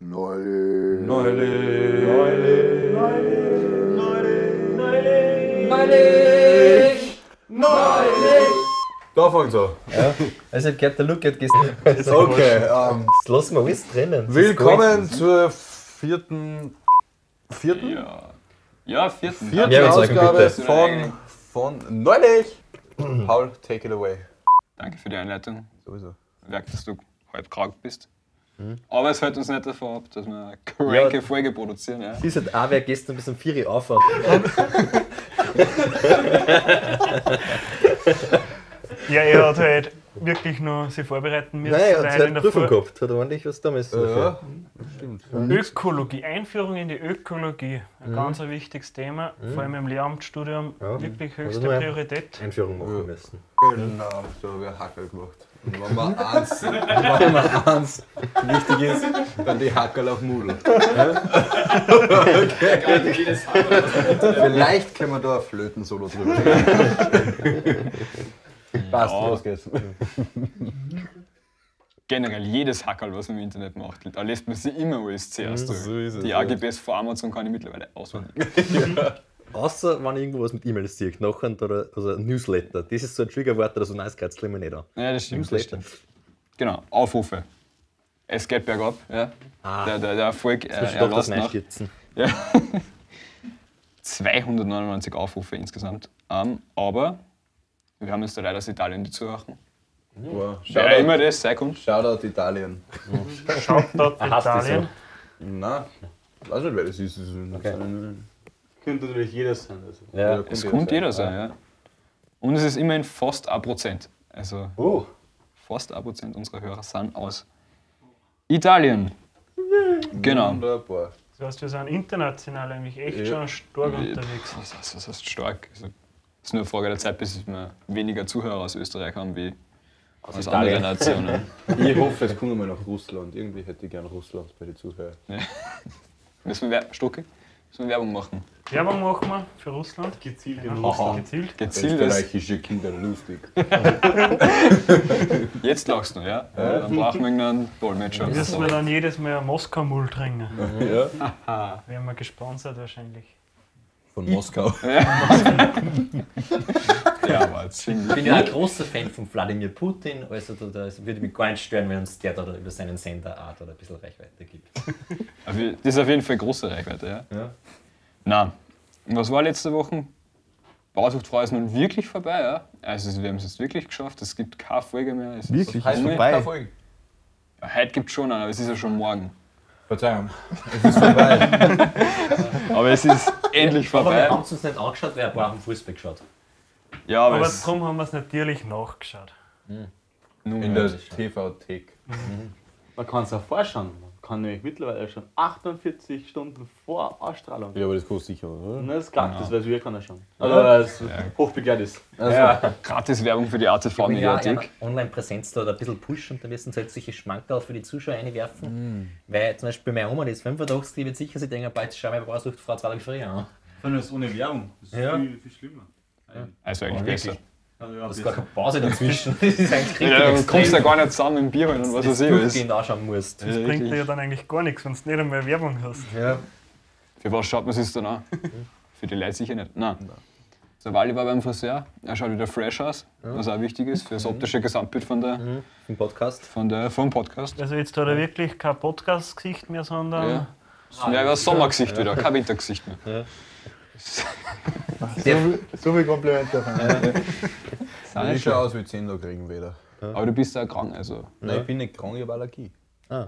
Neulich. Neulich. Neulich! Neulich! Da fängt er. Ja, also ich hab gehört, der Luke hat gesagt, Okay, ähm, das lassen wir alles drinnen. Das ist willkommen zur vierten, vierten, Ja. Ja, vierten. vierten Ja, wir sagen Ausgabe bitte. von, von Neulich. Paul, take it away. Danke für die Einleitung. Sowieso. Ich merke, dass du halb krank bist. Aber es hält uns nicht davon ab, dass wir eine cranke Ja. Folge produzieren. Ja. Ist halt auch wer gestern bis um 4 Uhr auf. Ja, er hat halt wirklich nur sich vorbereiten müssen. Nein, er hat halt Prüfung gehabt. Hat ordentlich was da müssen. Ja, dafür. Ökologie, Einführung in die Ökologie, ein ganz ein wichtiges Thema, vor allem im Lehramtsstudium, Ja. wirklich höchste Priorität. Einführung machen müssen. genau. Da habe ich einen Hackerl gemacht. Und wenn man eins, wenn man eins wichtig ist, dann die Hackerl auf Moodle. Vielleicht können wir da ein Flöten-Solo drüber legen. Passt, Ja. los geht's. Generell jedes Hackerl, was man im Internet macht, da lässt man sich immer alles zuerst durch. so ist es, Die ja. AGBs von Amazon kann ich mittlerweile auswendig. Außer wenn irgendwo was mit E-Mails sieht, nachher oder also ein Newsletter. Das ist so ein Triggerwort oder so ein Neues Kreuzchen immer nicht an. Ja, das stimmt. Das Newsletter. stimmt. Genau, Aufrufe. Es geht bergab. Ja. Ah. Der, der, der Erfolg äh, Das ist er doch das nach. Ja. 299 Aufrufe insgesamt. Ähm, aber wir haben jetzt da leider aus Italien die zuhören. Wow. Wer immer das sein kann. Shoutout Italien. Schaut dort hasst das Italien. Nein, weiß nicht, wer das ist. Das ist Okay. Könnte natürlich jeder sein. Also. Ja. Es könnte jeder sein, ja. Und es ist immerhin fast ein Prozent. Also Oh, fast ein Prozent unserer Hörer sind aus Italien. Genau. Wunderbar. Das heißt, wir sind international eigentlich echt Ja. schon stark unterwegs. Was heißt, was heißt stark? Also, es ist nur eine Frage der Zeit, bis wir weniger Zuhörer aus Österreich haben wie aus, Italien. anderen Nationen. Ich hoffe, es kommt mal nach Russland. Irgendwie hätte ich gerne Russland bei den Zuhörern. Müssen wir, Wer- Stocke? Müssen wir Werbung machen? Werbung machen wir für Russland. gezielt in Aha. Russland. Gezielt. Gezieltes. Österreichische Kinder lustig. Jetzt lachst du, ja? Dann brauchen wir irgendeinen Dolmetscher. oder Müssen wir dann jedes Mal ein Moskau-Mull trinken. Ja. Werden wir gesponsert wahrscheinlich. Von Moskau. Ja, Ich bin ja ein großer Fan von Wladimir Putin, also da, da würde mich gar nicht stören, wenn uns der da über seinen Sender Art oder ein bisschen Reichweite gibt. Das ist auf jeden Fall große Reichweite, ja? Ja. Na, was war letzte Woche? Bausuchtfrau ist nun wirklich vorbei, ja? Also wir haben es jetzt wirklich geschafft, es gibt keine Folge mehr. Es Wirklich? Ist vorbei? Keine Folgen. Ja, heute gibt es schon einen, aber es ist ja schon morgen. Verzeihung. Es ist vorbei. Aber es ist endlich Aber wir vorbei. haben es uns nicht angeschaut, weil ein paar haben Fußball geschaut. Ja, aber, Aber darum haben wir es natürlich nachgeschaut. nun, In der TV-Thek. Man kann es auch vorschauen. Man kann nämlich mittlerweile schon 48 Stunden vor Ausstrahlung. Ja, aber das kostet sicher, oder? Na, das klappt, das weiß jeder kann er schon. Also, weil es hochbegehrt ist. Also, gratis Werbung für die Ja, ATV-Mediathek. Online-Präsenz da ein bisschen pushen, da müssen sie halt solche Schmankerl für die Zuschauer einwerfen. Weil zum Beispiel meine Oma, die ist 85, die wird sicher sich denken, bald schau mal, Bausucht Frau zwei Tage früher an. Vor allem ist ohne Werbung. Das ist Ja. viel, viel schlimmer. Also eigentlich besser. Also, ja, Da ist das- gar keine Pause dazwischen. Das ist eigentlich Ja, du kommst ja gar nicht zusammen im Bier holen und was weiß du ich was. durchgehend anschauen musst. Das bringt dir ja dann eigentlich gar nichts, wenn du nicht einmal Werbung hast. Ja. Für was schaut man sich dann an? Für die Leute sicher nicht. Nein. Der Wally war beim Friseur, er schaut wieder fresh aus, was auch wichtig ist für das optische Gesamtbild von der, Im Podcast. von der, vom Podcast. Also jetzt hat er wirklich kein Podcast-Gesicht mehr, sondern Ja. Das ist mehr ein Sommergesicht wieder, kein Wintergesicht mehr. So viel Komplimente von mir. ich schaue aus wie 10 Tage Regenwetter. Aber du bist ja krank, also. Nein, ich bin nicht krank, ich habe Allergie. Ah.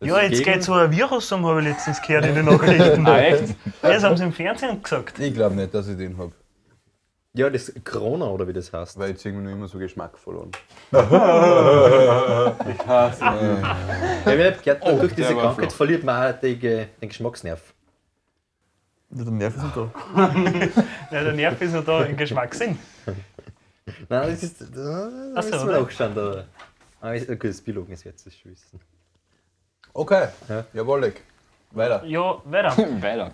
Ja, jetzt geht so ein Virus um, habe ich letztens gehört in den Nachrichten. Ah, echt? Ja, das haben sie im Fernsehen gesagt. Ich glaube nicht, dass ich den habe, Ja, das Corona oder wie das heißt. weil ich irgendwie noch immer so Geschmack verloren. Ja, ich habe gehört, durch diese Krankheit verliert man auch den, den Geschmacksnerv. Der Nerv ist nicht da. Ja, der Nerv ist ja da im Geschmackssinn. Nein, das ist. Das so, ist oder? auch schon da. Aber ist, gut, das Biologen ist jetzt das schon wissen. Okay, Ja. jawohl. Weiter. Ja, weiter. Weiter.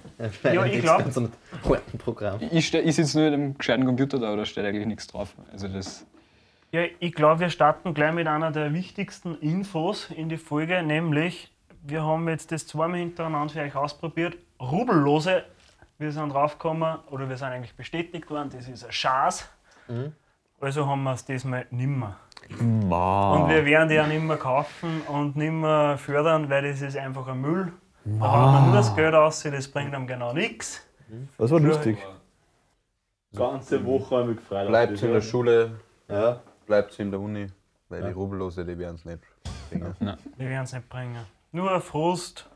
Ja, ich glaub- So Programm. Ich, steh- ich sitze nur in einem gescheiten Computer da, aber da steht eigentlich nichts drauf. Also das. Ja, ich glaube, wir starten gleich mit einer der wichtigsten Infos in die Folge, nämlich wir haben jetzt das zweimal hintereinander für euch ausprobiert. Rubellose, wir sind draufgekommen, oder wir sind eigentlich bestätigt worden, das ist ein Schaß. Also haben wir es diesmal nimmer. Und wir werden die auch nicht mehr kaufen und nicht mehr fördern, weil das ist einfach ein Müll. Da haut man nur das Geld aus, das bringt einem genau nichts. Das war lustig. Ganze Woche habe ich mich gefreut. Bleibt in ja. der Schule, Ja. bleibt in der Uni, weil die Rubellose, die werden es nicht bringen. Die werden es nicht bringen. Nur Frust,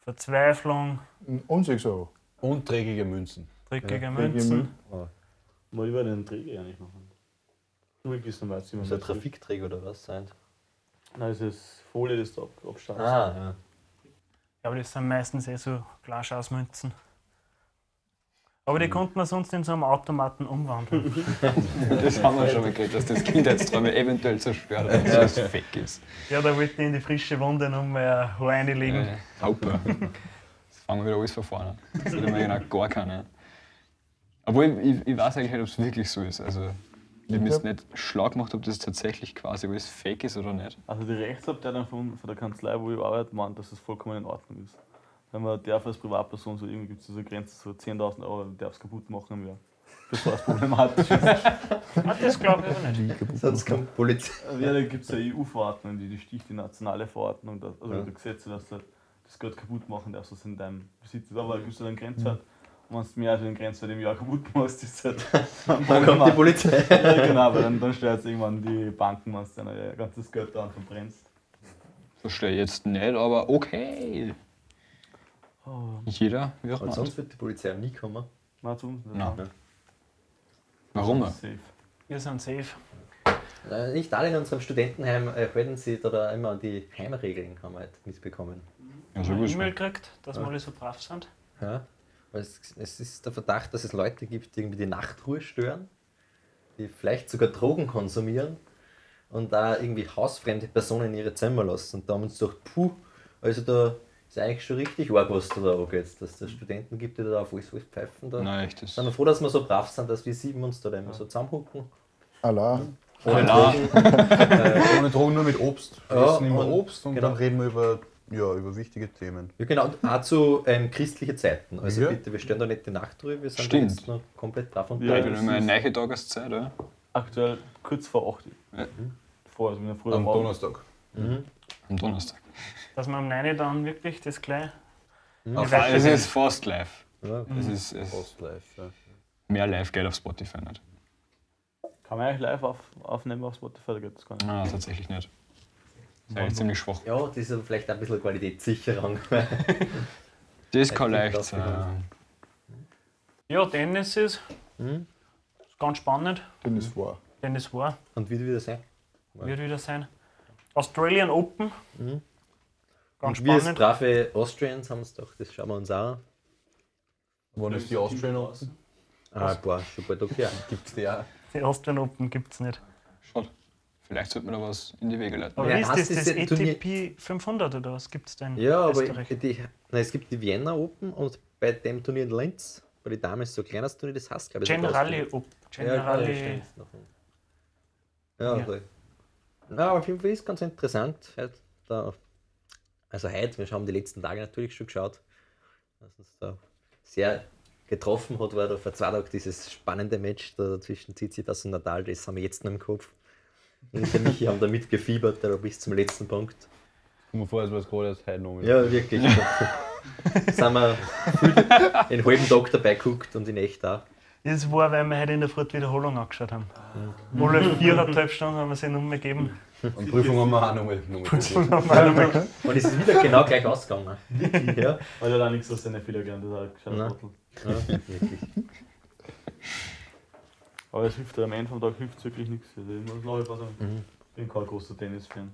Verzweiflung, Unsicher so. Und dreckige Münzen. dreckige Müll. Münzen. Mal über den Träger ja nicht machen. Ruhig ist normal. So ein Trafikträger oder was sein? Nein, das ist Folie, das du ab, abschaust. Ah, ja. Ja, aber das sind meistens eh so Glashausmünzen. Aber die konnten wir sonst in so einem Automaten umwandeln. Das haben wir schon mal geredet, dass das Kindheitsträume eventuell zerstört, wenn es fake ist. ja, da wollte ich in die frische Wunde noch mal Haar reinlegen. Äh, Super. Fangen wir wieder alles von vorne an. Das hat mir genau gar keiner. Obwohl, ich, ich weiß eigentlich nicht, ob es wirklich so ist. Also, ich habe mir jetzt nicht schlau gemacht, ob das tatsächlich quasi alles fake ist oder nicht. Also die Rechtsabteilung von, von der Kanzlei, wo ich arbeite, meint, dass das vollkommen in Ordnung ist. Wenn man darf als Privatperson so irgendwie gibt es so eine Grenze, so 10.000 Euro, man darf es kaputt machen im Jahr. Bevor es problematisch ist. Das glaube ich aber nicht. Sonst kommt Polizei. Ja, da gibt es eine EU-Verordnung, die, die sticht die nationale Verordnung, also Ja. die Gesetze, dass du das Geld kaputt machen darfst, was in deinem Besitz ist. Aber da gibt es halt einen Grenzwert. Und wenn du mehr als den Grenzwert im Jahr kaputt machst, ist es halt. Dann kommt die Polizei. Ja, genau, aber dann, dann steuert es irgendwann die Banken, wenn du dann ihr ganzes Geld da verbrennst. Verstehe ich jetzt nicht, aber okay. Jeder, wie auch immer. sonst wird die Polizei nie kommen. Nein, zu uns nicht. Nein. Warum? Safe. Wir sind safe. Äh, Nicht alle in unserem Studentenheim halten sich da, da immer an die Heimregeln, haben wir halt mitbekommen. Ja, so Eine. E-Mail gekriegt, dass wir alle so brav sind. Ja? Weil es, es ist der Verdacht, dass es Leute gibt, die irgendwie die Nachtruhe stören, die vielleicht sogar Drogen konsumieren und da irgendwie hausfremde Personen in ihre Zimmer lassen. Und da haben wir uns gedacht, puh, also da ist eigentlich schon richtig arg, was da da angeht, dass es da Studenten gibt, die da auf alles, alles pfeifen. Da. Nein, echt. Sind wir froh, dass wir so brav sind, dass wir sieben uns da immer so zusammenhucken. Allah. Ohne Allah. Drogen. Ohne Drogen, nur mit Obst. Wir Ja, essen immer und- Obst und genau. dann reden wir über, ja, über wichtige Themen. Ja, genau, und auch zu ähm, christlichen Zeiten. Also Ja. bitte, wir stören da nicht die Nachtruhe, wir sind Stimmt. jetzt noch komplett und Ja, Ich brav. bin das immer eine neue Tageszeit, oder? Aktuell kurz vor 8 Uhr. Ja. Vor, also wir früher Am Abend. Donnerstag. Am Donnerstag. Dass wir am 9 dann wirklich das gleich. Auf weiß Es ist fast live. Ja. Es ist, es live. Ja. mehr live geht auf Spotify nicht. Kann man eigentlich live auf, aufnehmen auf Spotify? Da geht das gar nicht. Ah, tatsächlich nicht. Das ist eigentlich ziemlich schwach. Ja, das ist vielleicht ein bisschen Qualitätssicherung. Das kann leicht sein. Ja, Tennis ist, Mhm. ist ganz spannend. Den ist wahr. Tennis war, Und wie wieder sein. wird wieder sein. Australian Open. Ganz Und wir als spannend. brave Austrians haben es doch, das schauen wir uns an. Wann ist die Austrian Open? Ah, boah, schon bald okay. Gibt's die auch? Die Australian Open gibt es nicht. Schade. Vielleicht sollte man da was in die Wege leiten. Aber Ja, wie ist das, das das Turnier- ATP 500 oder was gibt es denn? Ja, aber die, nein, es gibt die Vienna Open und bei dem Turnier in Linz, bei den Damen ist so ein kleines Turnier, das heißt, glaube ich, Generali Open. Austrian. Ja, Generali. ja, ja, Ja. ja. Na, aber auf jeden Fall ist ganz interessant. Halt da, also heute, wir haben die letzten Tage natürlich schon geschaut, was uns da sehr getroffen hat, war da vor zwei Tagen dieses spannende Match da zwischen Tsitsipas und Nadal, das haben wir jetzt noch im Kopf. Und der Michi haben da mitgefiebert, da bis zum letzten Punkt. Komm mir vor, als es gerade erst heute noch. Ja, wirklich. sind wir den halben Tag dabei geguckt und in echt auch. Das war, weil wir heute in der Früh die Wiederholung angeschaut haben. Alle viereinhalb Stunden haben wir sie Nummer gegeben. Und Prüfung haben wir auch nochmal nochmal Und haben wir Und es ist wieder genau gleich ausgegangen. Ja, Weil er da nichts aus seinen Fehler gelernt hat, gescheit ja wirklich. Aber es hilft am Ende vom Tag hilft wirklich nichts. Also ich muss nachher was sagen. Mhm. Ich bin kein großer Tennis-Fan.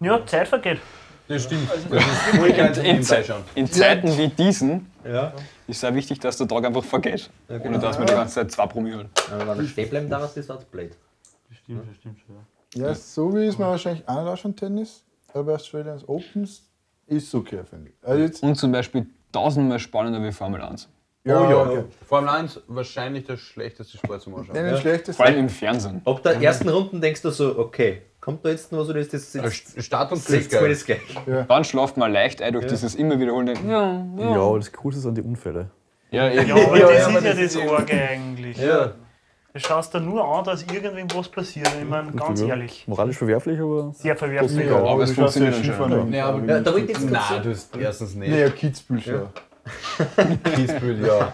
Ja, Zeit vergeht. Das stimmt. In, Ze in Zeiten wie diesen Ja. ist es auch wichtig, dass der Tag einfach vergeht. Ja, Ohne genau. dass wir die ganze Zeit zwei. Aber wenn er stehen bleiben darf, das wird blöd. Das stimmt, das stimmt schon. Ja. Ja, so wie ist man wahrscheinlich auch nicht schon Tennis, aber Australians Opens ist okay, finde ich. Also jetzt, Und zum Beispiel tausendmal spannender wie Formel 1. Ja, oh ja, okay. Formel 1 wahrscheinlich der schlechteste Sport zum Anschauen. Nicht schlechteste. Vor allem im Fernsehen. Ab der ersten Runden denkst du so, okay, kommt da jetzt noch was oder ist das jetzt Start und geil. das gleiche? Dann schlaft man leicht ein durch dieses immer wiederholende. Ja, Ja, aber das Coolste sind die Unfälle. ja, eben. Ja, aber Ja, das ja, ist ja das Orge eigentlich. Ja. Du schaust da nur an, dass irgendwem was passiert. Ich meine, ganz Ja. ehrlich, Moralisch verwerflich, aber. sehr verwerflich. Ja, aber es ja funktioniert aber Ja, da wollte ich jetzt Nein, du hast erstens nicht. Nee, ja, Kitzbühel, ja.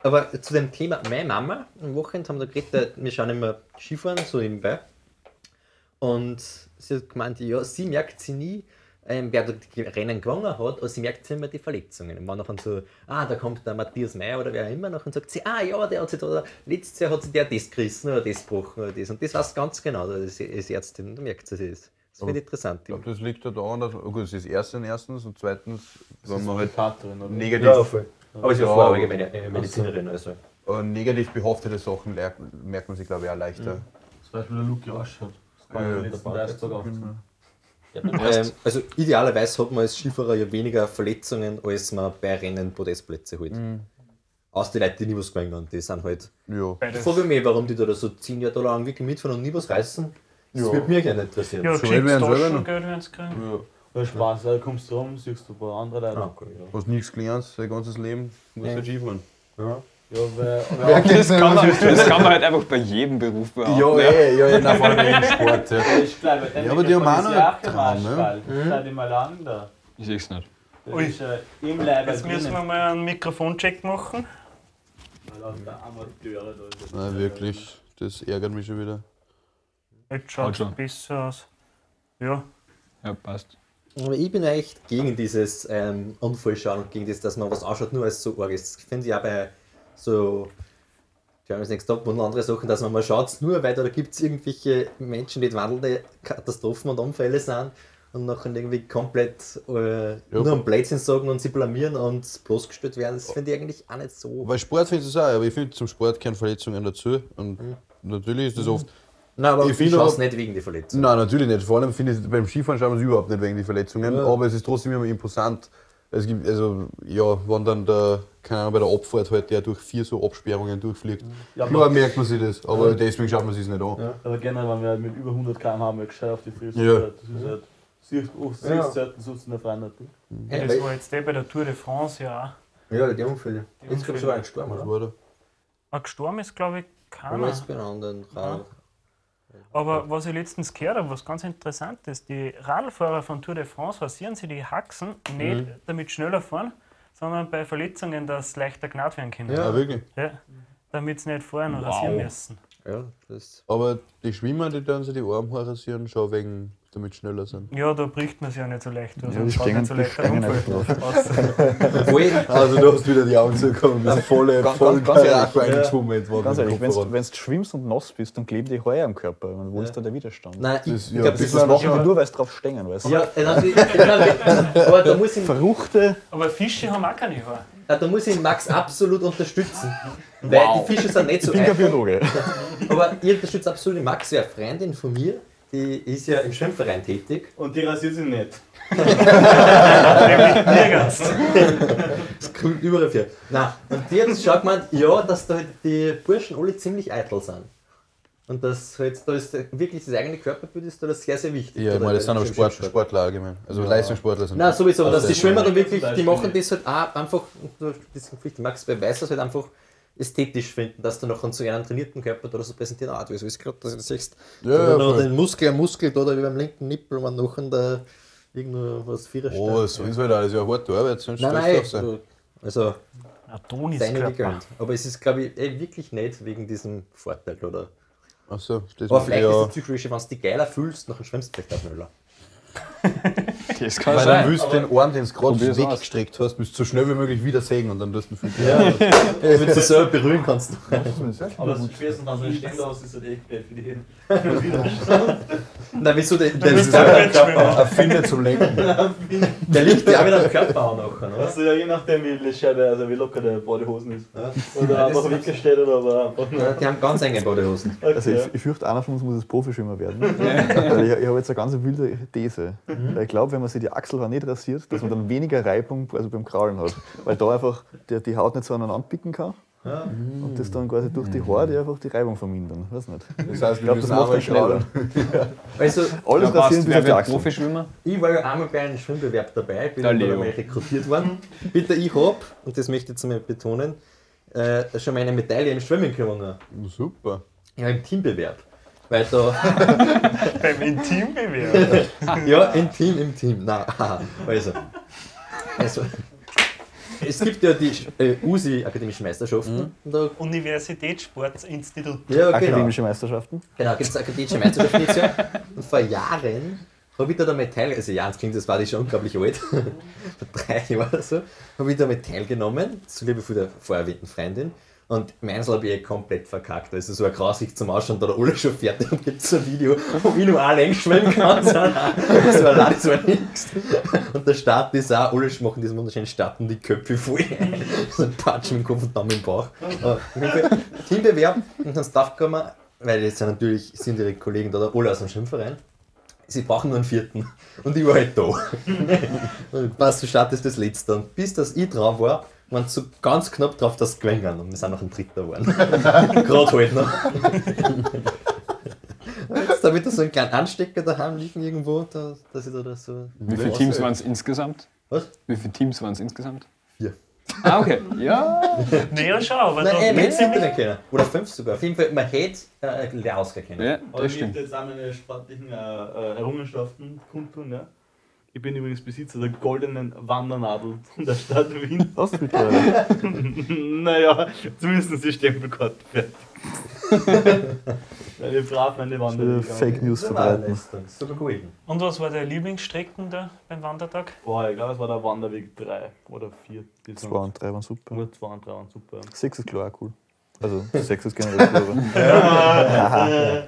Aber zu dem Thema, meine Mama am Wochenende haben wir geredet, wir schauen immer Skifahren, so nebenbei. Und sie hat gemeint, ja, sie merkt sie nie, ähm, wer die Rennen gewonnen hat, aber sie merkt sie immer die Verletzungen. Und war nachher so, ah, da kommt der Matthias Meyer oder wer auch immer noch und sagt sie, ah ja, der hat sich da, letztes Jahr hat sie der das gerissen oder das gebrochen oder das. Und das weiß ganz genau, das ist Ärztin, da merkt sie das. Das finde ich interessant. Ich glaube, das liegt ja daran, dass, oh gut, es ist erstens erstens und zweitens, wenn man halt Katerin, oder? negativ, voll. Aber sie war Ja, vorher aber- allgemeine äh, Medizinerin, also. äh, negativ behaftete Sachen merkt man sich, glaube ich, auch leichter. Zum Beispiel der Luke Josh hat. Das kann Ja, man letzten 30 Tage aufziehen. Ähm, also idealerweise hat man als Skifahrer ja weniger Verletzungen, als man bei Rennen Podestplätze holt. Außer die Leute, die nie was gewonnen haben, die sind halt. Ja. Ich frage mich, warum die da so 10 Jahre lang wirklich mitfahren und nie was reißen. Das Ja. würde mich gerne interessieren. Ja, geschickt werden selber Taschen. Geld werden sie kriegen. Ja. Da Spaß, da kommst du rum, siehst du ein paar andere Leute. Ah, okay, ja. Hast nichts gelernt, sein ganzes Leben, musst Ja. halt Skifahren. Ja. Ja, weil, kennt's nicht, Kann man, ist das kann man halt einfach bei jedem Beruf behaupten. Ja, eh, ja, ja, nein, vor allem im Sport. Ja. ist weil der Ja, aber die haben auch noch einen Traum, ne? Traum, Schau dir mal an da. Ich seh's nicht. Das Ui. ist äh, im Leib Jetzt müssen wir mal einen Mikrofoncheck machen. Amateure da. Nein, wirklich, das ärgert mich schon wieder. Jetzt schaut es schon. besser aus. Ja, Ja, passt. Aber ich bin echt gegen dieses ähm, Unfallschauen und gegen das, dass man was anschaut, nur als so arg ist. Das finde ich auch bei so Germany's Next Top und andere Sachen, dass man mal schaut, nur weil da gibt es irgendwelche Menschen, die wandelnde Katastrophen und Unfälle sind und nachher irgendwie komplett äh, nur am Blödsinn sagen und sie blamieren und bloßgestellt werden. Das finde ich eigentlich auch nicht so. Weil Sport finde ich das auch, aber ich finde, zum Sport gehören Verletzungen dazu. Und natürlich ist das oft. Nein, aber Ich ich, finde es nicht wegen der Verletzung. Nein, natürlich nicht. Vor allem finde ich, beim Skifahren schauen wir es überhaupt nicht wegen die Verletzungen, Ja. aber es ist trotzdem immer imposant. Es gibt, also, ja, wenn dann der, keine Ahnung, bei der Abfahrt halt der durch vier so Absperrungen durchfliegt. Ja, Klar merkt man sich das, aber deswegen schaut man sich nicht an. Ja. aber generell, wenn wir mit über 100 km haben, wir gescheit auf die Fresse. Ja. Das ist halt. Siehst du, siehst Ja. selten sonst in der Freien nicht. Hey, das war jetzt der bei der Tour de France ja ja, die Unfälle. Die Jetzt glaube ich sogar ein gestorben, oder? Ein gestorben ist, glaube ich, keiner. ist bei einem anderen Rad? Aber was ich letztens gehört habe, was ganz interessant ist, die Radlfahrer von Tour de France rasieren sie die Haxen nicht damit schneller fahren, sondern bei Verletzungen, dass leichter gnad werden können. Ja, wirklich. Ja, damit sie nicht vorher noch Wow. rasieren müssen. Ja, das. Aber die Schwimmer, die dann sich die Arme rasieren, schon wegen, damit schneller sind. Ja, da bricht man sich ja nicht so leicht. Also Ja, die stehen- nicht so die leicht stehen aus. Obwohl, Also du hast wieder die Augen zugekommen, bist voll, Ganz- voll ganz- ganz ehrlich, ja. Ganz wenn du schwimmst und nass bist, dann kleben die Haare am Körper. Und wo Ja. ist da der Widerstand? nein, ich, Das- ich ja, glaube, das das ist ist das machen die nur, weil sie drauf stehen. Weißt du? Ja, äh, ich- aber da muss, ich, Verruchte. Aber Fische haben auch keine Haare. äh, da muss ich Max absolut unterstützen. Weil die Fische sind nicht so Ich bin kein einfach. Biologe. Aber ich unterstütze absolut Max, wäre eine Freundin von mir, die ist ja im Schwimmverein tätig. Und die rasiert sich nicht. Das kommt überall für. Nein, und die hat schon gemeint, ja, dass da halt die Burschen alle ziemlich eitel sind. Und das halt, da ist wirklich das eigene Körperbild ist da sehr, sehr wichtig. Ja, ich meine, das sind aber Sport. Sportler allgemein. Also Leistungssportler sind. Nein, sowieso, aber dass Also, die Schwimmer dann wirklich, die machen das halt auch einfach, das ist Pflicht, Max weiß das halt einfach ästhetisch finden, dass du noch an so einem trainierten Körper da so präsentieren, ah, du weißt gerade, dass du das siehst, Ja, oder ja, den Muskel, ein Muskel da oder wie beim linken Nippel, man noch da irgendwo was Vierer Oh, so ist halt alles ja harte Arbeit, sonst Nein, nein, du auf sein. so, also Adonis deine Körper. gegönnt. Aber es ist, glaube ich, eh wirklich nicht wegen diesem Vorteil, oder? Achso, das Aber vielleicht ja. ist das Psychologische, wenn du die geiler fühlst, nachher schwimmst du vielleicht auch schneller. Das kann Weil dann willst du den Arm, den du gerade aus. weggestreckt hast, willst du so schnell wie möglich wieder sägen und dann tust du viel. Ja, wenn du dich selber berühren kannst. Aber spätestens dann, wenn ich stehen lasse, ist das echt blöd für die. Nein, wieso? Der, der, bist der, du der, Wettschwimmer. Erfinde zum Lenken. der liegt ja auch wieder am Körper auch nachher. Ne? Also ja, je nachdem, wie, Scheibe, also wie locker der Badehosen ist. Ja. Oder einfach weggestellt oder aber einfach nur. Ja, Die haben ganz enge Badehosen. Also ich, ich fürchte, einer von uns muss jetzt Profischwimmer werden. Ich, ich habe jetzt eine ganz wilde These. Weil Ich glaube, wenn man sich die Achselhaare nicht rasiert, dass man dann weniger Reibung also beim Kraulen hat. Weil da einfach die, die Haut nicht so aneinander picken kann. Und das dann quasi durch die Haare die einfach die Reibung vermindern. Weiß nicht. Das heißt, Ich glaube, das macht dann schneller. kraulen. Also, Alles Ja, rasieren passt. bis Wer auf die Achseln. Profischwimmer? ich war ja einmal bei einem Schwimmbewerb dabei, bin Der dann rekrutiert worden. Bitte, ich hab, und das möchte ich jetzt einmal betonen, äh, schon meine Medaille im Schwimmen gewonnen. Super. Ja, im Teambewerb. Weil da, Beim Intimbewerb. ja, im Team, im Team. Nein, haha. also. also. Es gibt ja die äh, USI Akademischen Meisterschaften. Und Da, Universitätssportinstitut. ja, genau. Akademische Meisterschaften. Genau, gibt es akademische Meisterschaften jetzt ja. Und vor Jahren habe ich da damit teilgenommen, also Jahres klingt, das war ich schon unglaublich alt, vor drei Jahren oder so, habe ich damit teilgenommen, zuliebe von der vorher erwähnten Freundin. Und meins habe ich eh komplett verkackt. Also so ein Grausicht zum Ausschauen, da der alle schon fertig und gibt so ein Video, wo ich nur allein schwimmen kann. So, das war das war nichts. Und der Start ist auch, alle machen diesen wunderschönen Start und die Köpfe voll. so ein Patsch mit dem Kopf und Daumen im Bauch. Teambewerb und dann ist draufgekommen, weil jetzt sind natürlich sind ihre Kollegen da alle aus dem Schwimmverein. Sie brauchen nur einen vierten. Und ich war halt da. und passt, du startest das letzte. Und bis das ich dran war, waren so ganz knapp drauf, dass sie gewinnen. Und wir sind noch ein Dritter geworden. Gerade halt noch. Jetzt ich da so einen kleinen Anstecker daheim liegen irgendwo, da, dass ich da das so. Wie viele Teams waren es insgesamt? Was? Wie viele Teams waren es insgesamt? Vier. Ah, okay. Ja. Naja, schau, aber Nein, ey, man geht's hätte nämlich- siebter können. Oder fünf sogar. Auf jeden Fall, man hätte äh, ein Ausgleich können. ja, Aber das ich stimmt. möchte jetzt auch meine sportlichen äh, äh, Errungenschaften kundtun. Ja. Ich bin übrigens Besitzer der goldenen Wandernadel von der Stadt Wien. Hast du mittlerweile? naja, zumindest ist die Stempelkarte fertig. Weil ich brav meine Wanderung Fake News verbreiten. Super gewesen. Und was war der Lieblingsstrecken da beim Wandertag? Boah, ich glaube, es war der Wanderweg 3 oder 4. Die Zwei und drei waren super. Nur 2 und 3 waren super. Sechs ist klar auch cool. Also sechs ist generell cool. aber-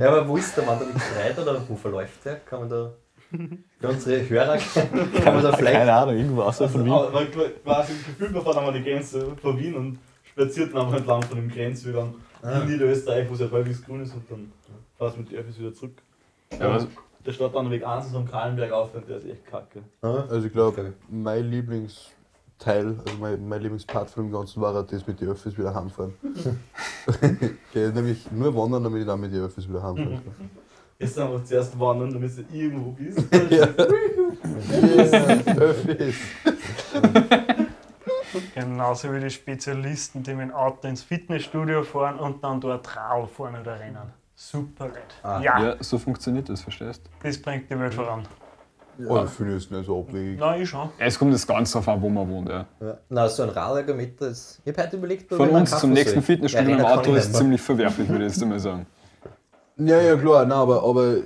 Ja, aber wo ist der Wanderweg 3 oder wo verläuft der? Kann man da. Für unsere Hörer kann man da vielleicht. Keine Ahnung, irgendwo außerhalb von Wien. Aber man quasi gefühlt, man fährt einmal die Grenze von Wien und spaziert dann einfach entlang von dem Grenzübergang Ah. in Niederösterreich, wo es ja halbwegs grün ist und dann fährst du mit den Öffis wieder zurück. Ja, was, Der Stadtwanderweg 1 ist am Kahlenberg auf und der ist echt kacke. Ah, Also ich glaube, mein Lieblingsteil, also mein, mein Lieblingspart von dem Ganzen war das mit den Öffis wieder heimfahren. okay, nämlich nur wandern, damit ich dann mit den Öffis wieder heimfahren kann. Jetzt einfach zuerst wandern, damit du irgendwo bist. Öffis. Genauso wie die Spezialisten, die mit dem Auto ins Fitnessstudio fahren und dann dort Radl fahren oder rennen. Super Leute. Ah. ja, ja, so funktioniert das, verstehst das bringt die Welt voran. Oh, ich finde es nicht so abwegig. Nein, ich schon. Es kommt das ganz drauf an, wo man wohnt. Ja. Ja. Na, so ein Radergometer ist. Ich habe heute überlegt, ob Von ich uns zum nächsten. Fitnessstudio Ja, mit dem Renner Auto ich ist ziemlich verwerflich, würde ich jetzt einmal sagen. Ja, ja, klar, nein, aber, aber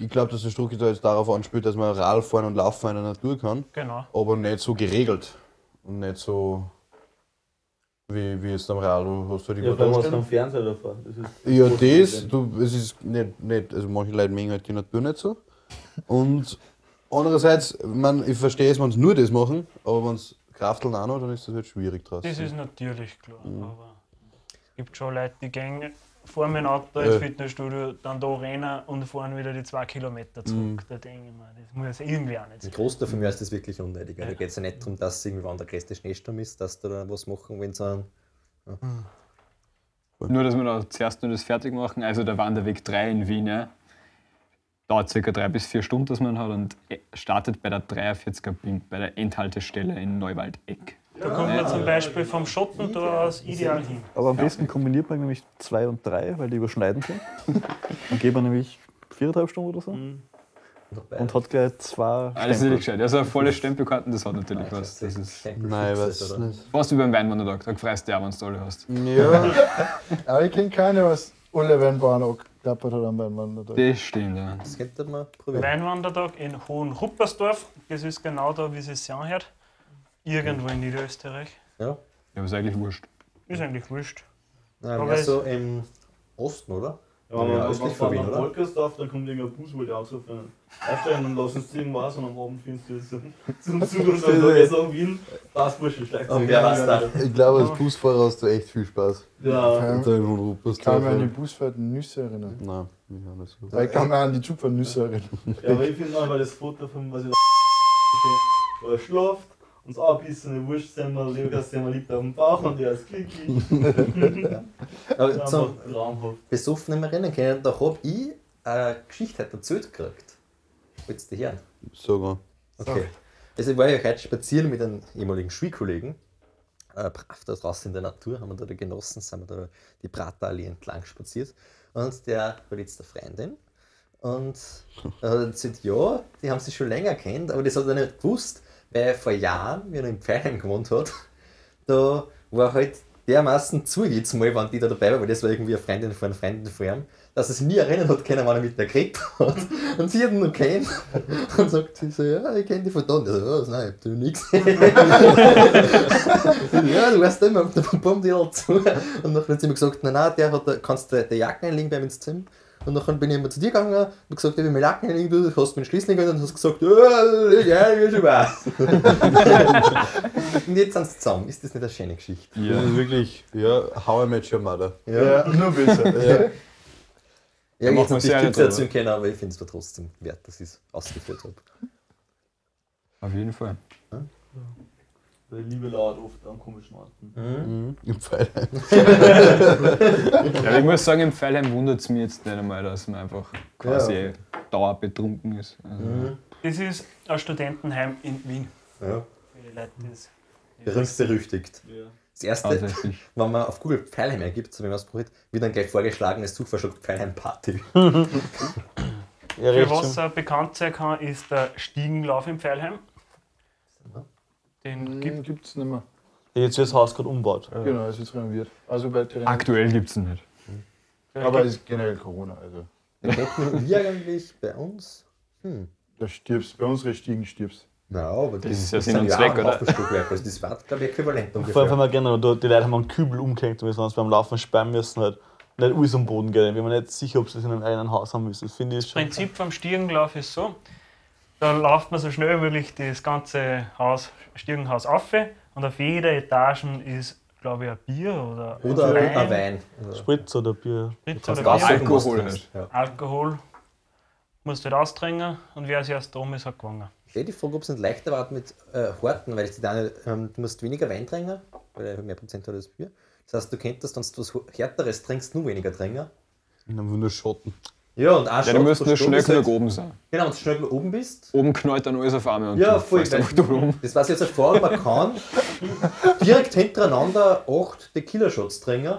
ich glaube, dass der Struck da jetzt darauf anspielt, dass man Rad fahren und Laufen in der Natur kann, Genau. aber nicht so geregelt. Und nicht so wie, wie jetzt am Rad. Du hast halt Ja, immer vor allem da aus stehen. dem Fernseher davor. Das ist Ja, das, du, es ist nicht, nicht, also manche Leute mögen halt die Natur nicht so. Und andererseits, man, ich verstehe es, wenn sie nur das machen, aber wenn es Krafteln auch noch, dann ist das halt schwierig draus. Das ist natürlich klar. Mhm. Aber es gibt schon Leute, die gehen vor mit dem Auto ins Ja. Fitnessstudio, dann da rennen und fahren wieder die zwei Kilometer zurück. Mhm. Da denke ich mir, das muss irgendwie auch nicht Ein sein. Großteil von mir ist das wirklich unnötig. Da geht es ja nicht darum, dass es irgendwann der größte Schneesturm ist, dass da dann was machen, wenn so ein. Nur, dass wir da zuerst nur das fertig machen. Also der Wanderweg 3 in Wien, ja, dauert ca. drei bis vier Stunden, dass man hat und startet bei der 43er Pink, bei der Endhaltestelle in Neuwaldeck. Da kommt man zum Beispiel vom Schottentor aus ideal hin. Aber am besten kombiniert man nämlich zwei und drei, weil die überschneiden können. Dann geht man nämlich viereinhalb Stunden oder so und hat gleich zwei Alles Stempel. nicht gescheit. Also volle Stempelkarten, das hat natürlich was. Das ist Nein, ich weiß es nicht. fast wie beim Weinwandertag. Da freust du ja, wenn du alle hast. Ja, aber ich kenne keine, was alle Weinbauern angeklappert hat am Weinwandertag. Das stimmt, ja. Das könnte man probieren. Weinwandertag in Hohenruppersdorf. Das ist genau da, wie es sich anhört. Irgendwo in Niederösterreich. Ja. Ja, aber ist eigentlich wurscht. Ist eigentlich wurscht. Nein, Aber mehr so im Osten, oder? Ja, wenn Ja, man östlich von Wien, oder? Auf, dann kommt irgendein Bus, wo die anzurufen. Aufsteigen und lassen sie irgendwas und am Abend findest du zum, zum Zug und dann da sagen Wien, passt Bursche, steigt Und wer war's da? Ich glaube, als Busfahrer hast du echt viel Spaß. Ja, Hundruppers. Ich kann mich an die Busfahrten Nüsse erinnern. Nein, mich auch nicht so. Ja, Ich kann mich an die Zugfahrt Nüsse erinnern. ja, aber ich finde mal, weil das Foto von was ich da wo er schlaft und das abissene Wurstsemmel, Lukas Semmel liegt auf dem Bauch und er ist kiki. Aber Einfach zum. Besoffenen erinnern können, da hab ich eine Geschichte heute erzählt gekriegt. Willst du hören? Sogar. Okay. Also ich war ja heute spazieren mit einem ehemaligen Schulkollegen. Äh, brav da draußen in der Natur, haben wir da genossen, sind wir da die Praterallee entlang spaziert. Und der war jetzt eine Freundin. Und er hat erzählt, ja, die haben sich schon länger kennt, aber das hat er nicht gewusst, weil vor Jahren, wie er in Pfeilheim gewohnt hat, da war halt dermaßen zugeht, mal, wenn die da dabei war, weil das war irgendwie eine Freundin von einer Freundin von ihm, dass sich nie erinnern hat können, wann er mit der geredet hat. Und sie hat ihn noch kennt und sagt sie so, ja, ich kenne die von da. Und er so, ja, nein, ich hab die nichts. ja, du weißt immer, bombt die halt zu. Und dann hat sie mir gesagt, nein, nein, der hat, kannst du die Jacken einlegen bei mir ins Zimmer. Und dann bin ich immer zu dir gegangen und gesagt, ich will mir Jacken einlegen, du hast mir den Schlüssel gegeben und hast gesagt, ja, ein, wie schon weiß. und jetzt sind sie zusammen. Ist das nicht eine schöne Geschichte? Das ist wirklich, ja, how I met your mother. Ja, nur besser. Ja. Ja, Serie Tipps drüber. erzählen können, aber ich finde es trotzdem wert, dass ich es ausgeführt habe. Auf jeden Fall. Weil Liebe lauert oft an komischen Orten. Mhm. Im Pfeilheim. Ja, ich muss sagen, im Pfeilheim wundert es mich jetzt nicht einmal, dass man einfach quasi dauerbetrunken ist. Also, Das ist ein Studentenheim in Wien. Ja. Für die Leute, die das berüchtigt. Ja. Das erste, wenn man auf Google Pfeilheim eingibt, so wie man es probiert, wird dann gleich vorgeschlagen, als Suchvorschlag Pfeilheim Party. Ja, Für was er bekannt sein kann, ist der Stiegenlauf im Pfeilheim. Den gibt es nicht mehr. Jetzt wird das Haus gerade umgebaut. Genau, es ist renoviert. Also bei Terrain. Aktuell gibt es ihn nicht. Aber es ist generell Corona. Also hätten wir eigentlich bei uns. Hm. da stirbst, bei unseren Stiegen stirbst. Na, aber Das ist ja Sinn und ja Zweck, auch ein oder? Also das war, glaube ich, äquivalent Vor allem, ungefähr. wenn man gerne, da- die Leute haben einen Kübel umgehängt, weil sie sonst beim Laufen sperren müssen, halt nicht alles am Boden gehen. Wenn man nicht sicher, ob sie es in einem eigenen Haus haben müssen. Das finde ich Das schon. Prinzip vom Stiegenlauf ist so, da läuft man so schnell wie möglich das ganze Haus, Stiegenhaus auf und auf jeder Etage ist, glaube ich, ein Bier oder, Oder Wein, ein Wein. Oder Spritz oder Bier. Spritz oder Bier, Alkohol. Ja. Alkohol. Musst du halt austrinken und wer sich erst drum ist, hat gewonnen. Ich die Frage, ob es nicht leichter war mit äh, Horten, weil die eine, ähm, du musst weniger Wein trinken, weil er mehr Prozent hat als Bier. Das heißt, du könntest, wenn du was Härteres trinkst, nur weniger trinken. In einem Wunderschotten. Ja, und auch Ja, du musst nur schnell genug oben sein. Genau, wenn du schnell genug oben bist. Oben knallt dann alles auf einmal und Ja, du voll. einfach durch rum. das ich jetzt Erfahrung, man kann direkt hintereinander acht Tequila-Shots trinken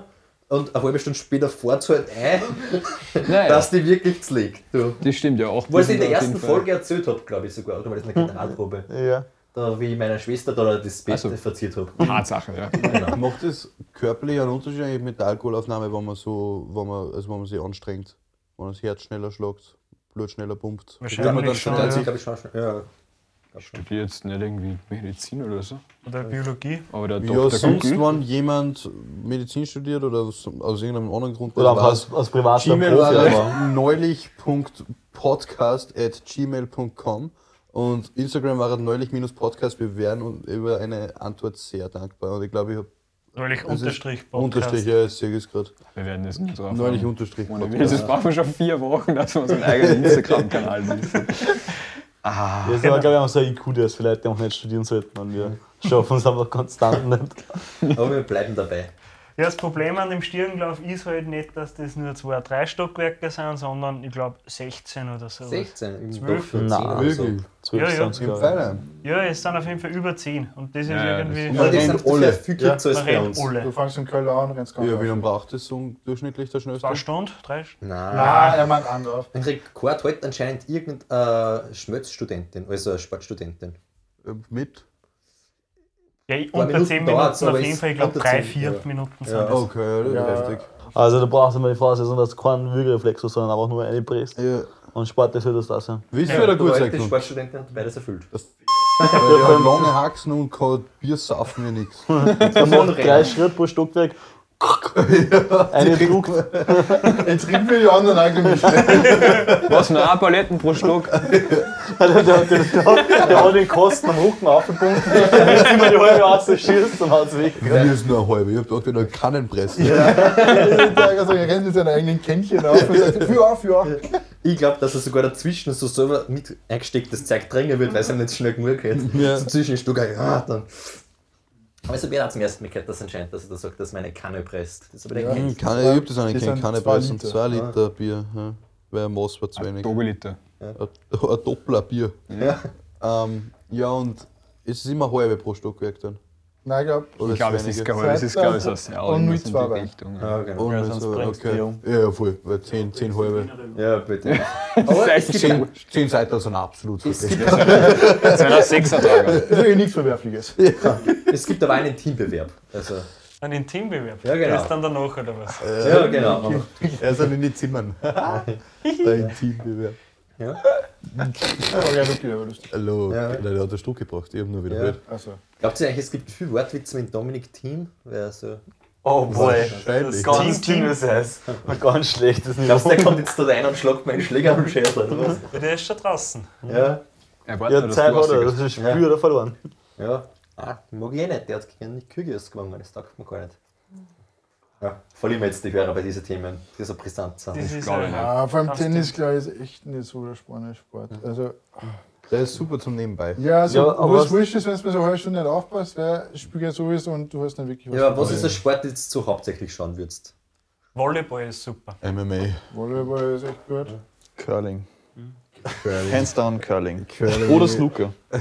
und eine halbe Stunde später fährt halt ein, Naja, dass die wirklich zlegt. Du. das stimmt ja auch. Was ich in der ersten. Folge erzählt habe, glaube ich sogar, oder war das eine Generalprobe, Ja. da wie ich meiner Schwester da das Bett Ach so. verziert habe. Tatsache, ja. Genau. Macht es körperlich einen Unterschied mit der Alkoholaufnahme, wenn man so, wenn man, also wenn man sich anstrengt? Wenn das Herz schneller schlägt, Blut schneller pumpt? Wahrscheinlich schon, ja. glaube ich, schon. Ja. Ich studiere jetzt nicht irgendwie Medizin oder so. Oder Biologie. Aber der Ja, sonst, Google, wenn jemand Medizin studiert oder aus, aus irgendeinem anderen Grund Oder einfach weiß, als, als Privatler Gmail neulich.podcast at gmail.com und Instagram war neulich-podcast. Wir wären und über eine Antwort sehr dankbar. Und ich glaube, ich habe Neulich Es ist Unterstrich Podcast. Unterstrich, ja, ich sehe es gerade. wir werden das nicht drauf Neulich haben. Unterstrich. Witz, das brauchen wir schon vier Wochen, dass wir unseren eigenen Instagram-Kanal wissen. Ah, Das ist aber, glaube ich, auch so ein IQ, der ist vielleicht, auch nicht studieren sollten. Und wir schaffen es einfach konstant nicht. Aber wir bleiben dabei. Ja, das Problem an dem Stirnlauf ist halt nicht, dass das nur zwei, drei Stockwerke sind, sondern ich glaube 16 oder so. 16, im Zwölf? Dorf 14 Nein, oder so. Wirklich? 12 Ja, ja. sind. Pfeilheim. Ja, es sind auf jeden Fall über 10. Und das ist Ja, ja, irgendwie. Rennt sind alle. viel kürzer als man bei uns. Du alle. fängst in Köln an und rennst ganz Ja, wie lange braucht das so durchschnittlich der schnellste? Zwei Stunden, drei Stunden. Nein. Nein, er meint anders. Ein Rekord hält anscheinend irgendeine Schmötzstudentin, also eine Sportstudentin. Äh, Mit? Ja, unter Minuten 10 dauert's, Minuten aber auf jeden Fall, ich glaube unter 3, 10, 4 ja. Minuten sind Ja. das. Okay, das Ja. ist heftig. Also, da brauchst du mal die Voraussetzung, dass du keinen Würgereflex hast, sondern einfach nur eine presst. Ja. Und Sport, das soll das da sein. Wie ist Ja, gut die sein Sportstudentin hat beides erfüllt. Weil die haben lange Haxen und kein Bier saufen wie nichts. Einfach drei Schritte pro Stockwerk Eine druckt. Jetzt kriegen wir die anderen eigentlich. Was, noch ein Paletten pro Stock? Der, der, der, der, der hat den Kosten am Rücken aufgebunden. Wenn du immer die halbe Arzt schießt, dann hat es weg. Mir ist nur eine halbe. Ich hab gedacht, wenn er Kannen presst. Also, er rennt mit seinen eigenen Kännchen auf und sagt, für auf, für auf. Ich glaube, dass er sogar dazwischen so selber mit eingestecktes Zeug drängen wird, weil es ihm nicht schnell genug geht. Ja. So zwischen den Stück, ja, dann. Aber es habe auch zum ersten Mal gehört, dass anscheinend, dass er da sagt, dass meine Kanne presst. Das habe ich Ja. gekannt. Kanne, ich hab das auch nicht kennen. Kanne zwei pressen. Liter. 2 Liter Bier. Ja. Weil ein Maß war zu wenig. Doppelliter. Ein ein Doppler Bier. Ja. Ähm, ja, und es ist immer halbe pro Stockwerk dann. Nein, ich glaube, Ich glaube, es ist, ich, es ist, glaube ich, so sehr Und mit in zwei die Wein. Richtung. Ja. Ja, genau. Und Ja, dann sonst so, bringst okay. die um. Ja, ja, voll. Weil 10, 10 halbe. Ja, bitte. Aber heißt, es gibt, 10, 10 Seiten sind absolut gibt, Das wäre ein Sechsertrager. das ist eh nichts Verwerfliches. es gibt aber einen Teambewerb. Also, Ein Intimbewerb. Ja, genau. Das ist dann danach, oder was? ja, genau. Er ist in die Zimmern. Dein Teambewerb. Ja. Aber ja, wirklich, lustig. Hallo. Ja. Der hat den Stuck gebracht. Ich hab nur wieder Ja. gehört. Also, Glaubt ihr eigentlich, es gibt viel Wortwitze mit Dominik Team? Wer so Oh boy. Wahrscheinlich. Ganz Team, Eis. Ein ganz schlechtes Glaubst du, der kommt jetzt da rein und schlagt meinen Schläger am Schädel oder was? Ja, Der ist schon draußen. Ja. Ja, warte, Ja, Zeit hat er. Das ist Spiel oder verloren. Ja. Ah, mag ich eh nicht. Der hat gegen die Kügels gewonnen. Das taugt mir gar nicht. Ja, verlieren wir jetzt die Hörer bei diesen Themen, die so brisant sind. Das ist glaube ich ah, vor allem Tennis, glaube ich, ist echt nicht so der spannende Sport. Also, Der ist super zum Nebenbei. ja, so, Ja, ja, aber was was- wurscht ist, wenn du mir so eine halbe Stunde nicht aufpasst, wer spielt ja sowieso und du hast dann wirklich Ja, aber was ist der Sport, den du so hauptsächlich schauen würdest? Volleyball ist super. MMA. Volleyball ist echt gut. Curling. Curling. Hands down Curling. Curling. Oder Snooker. Da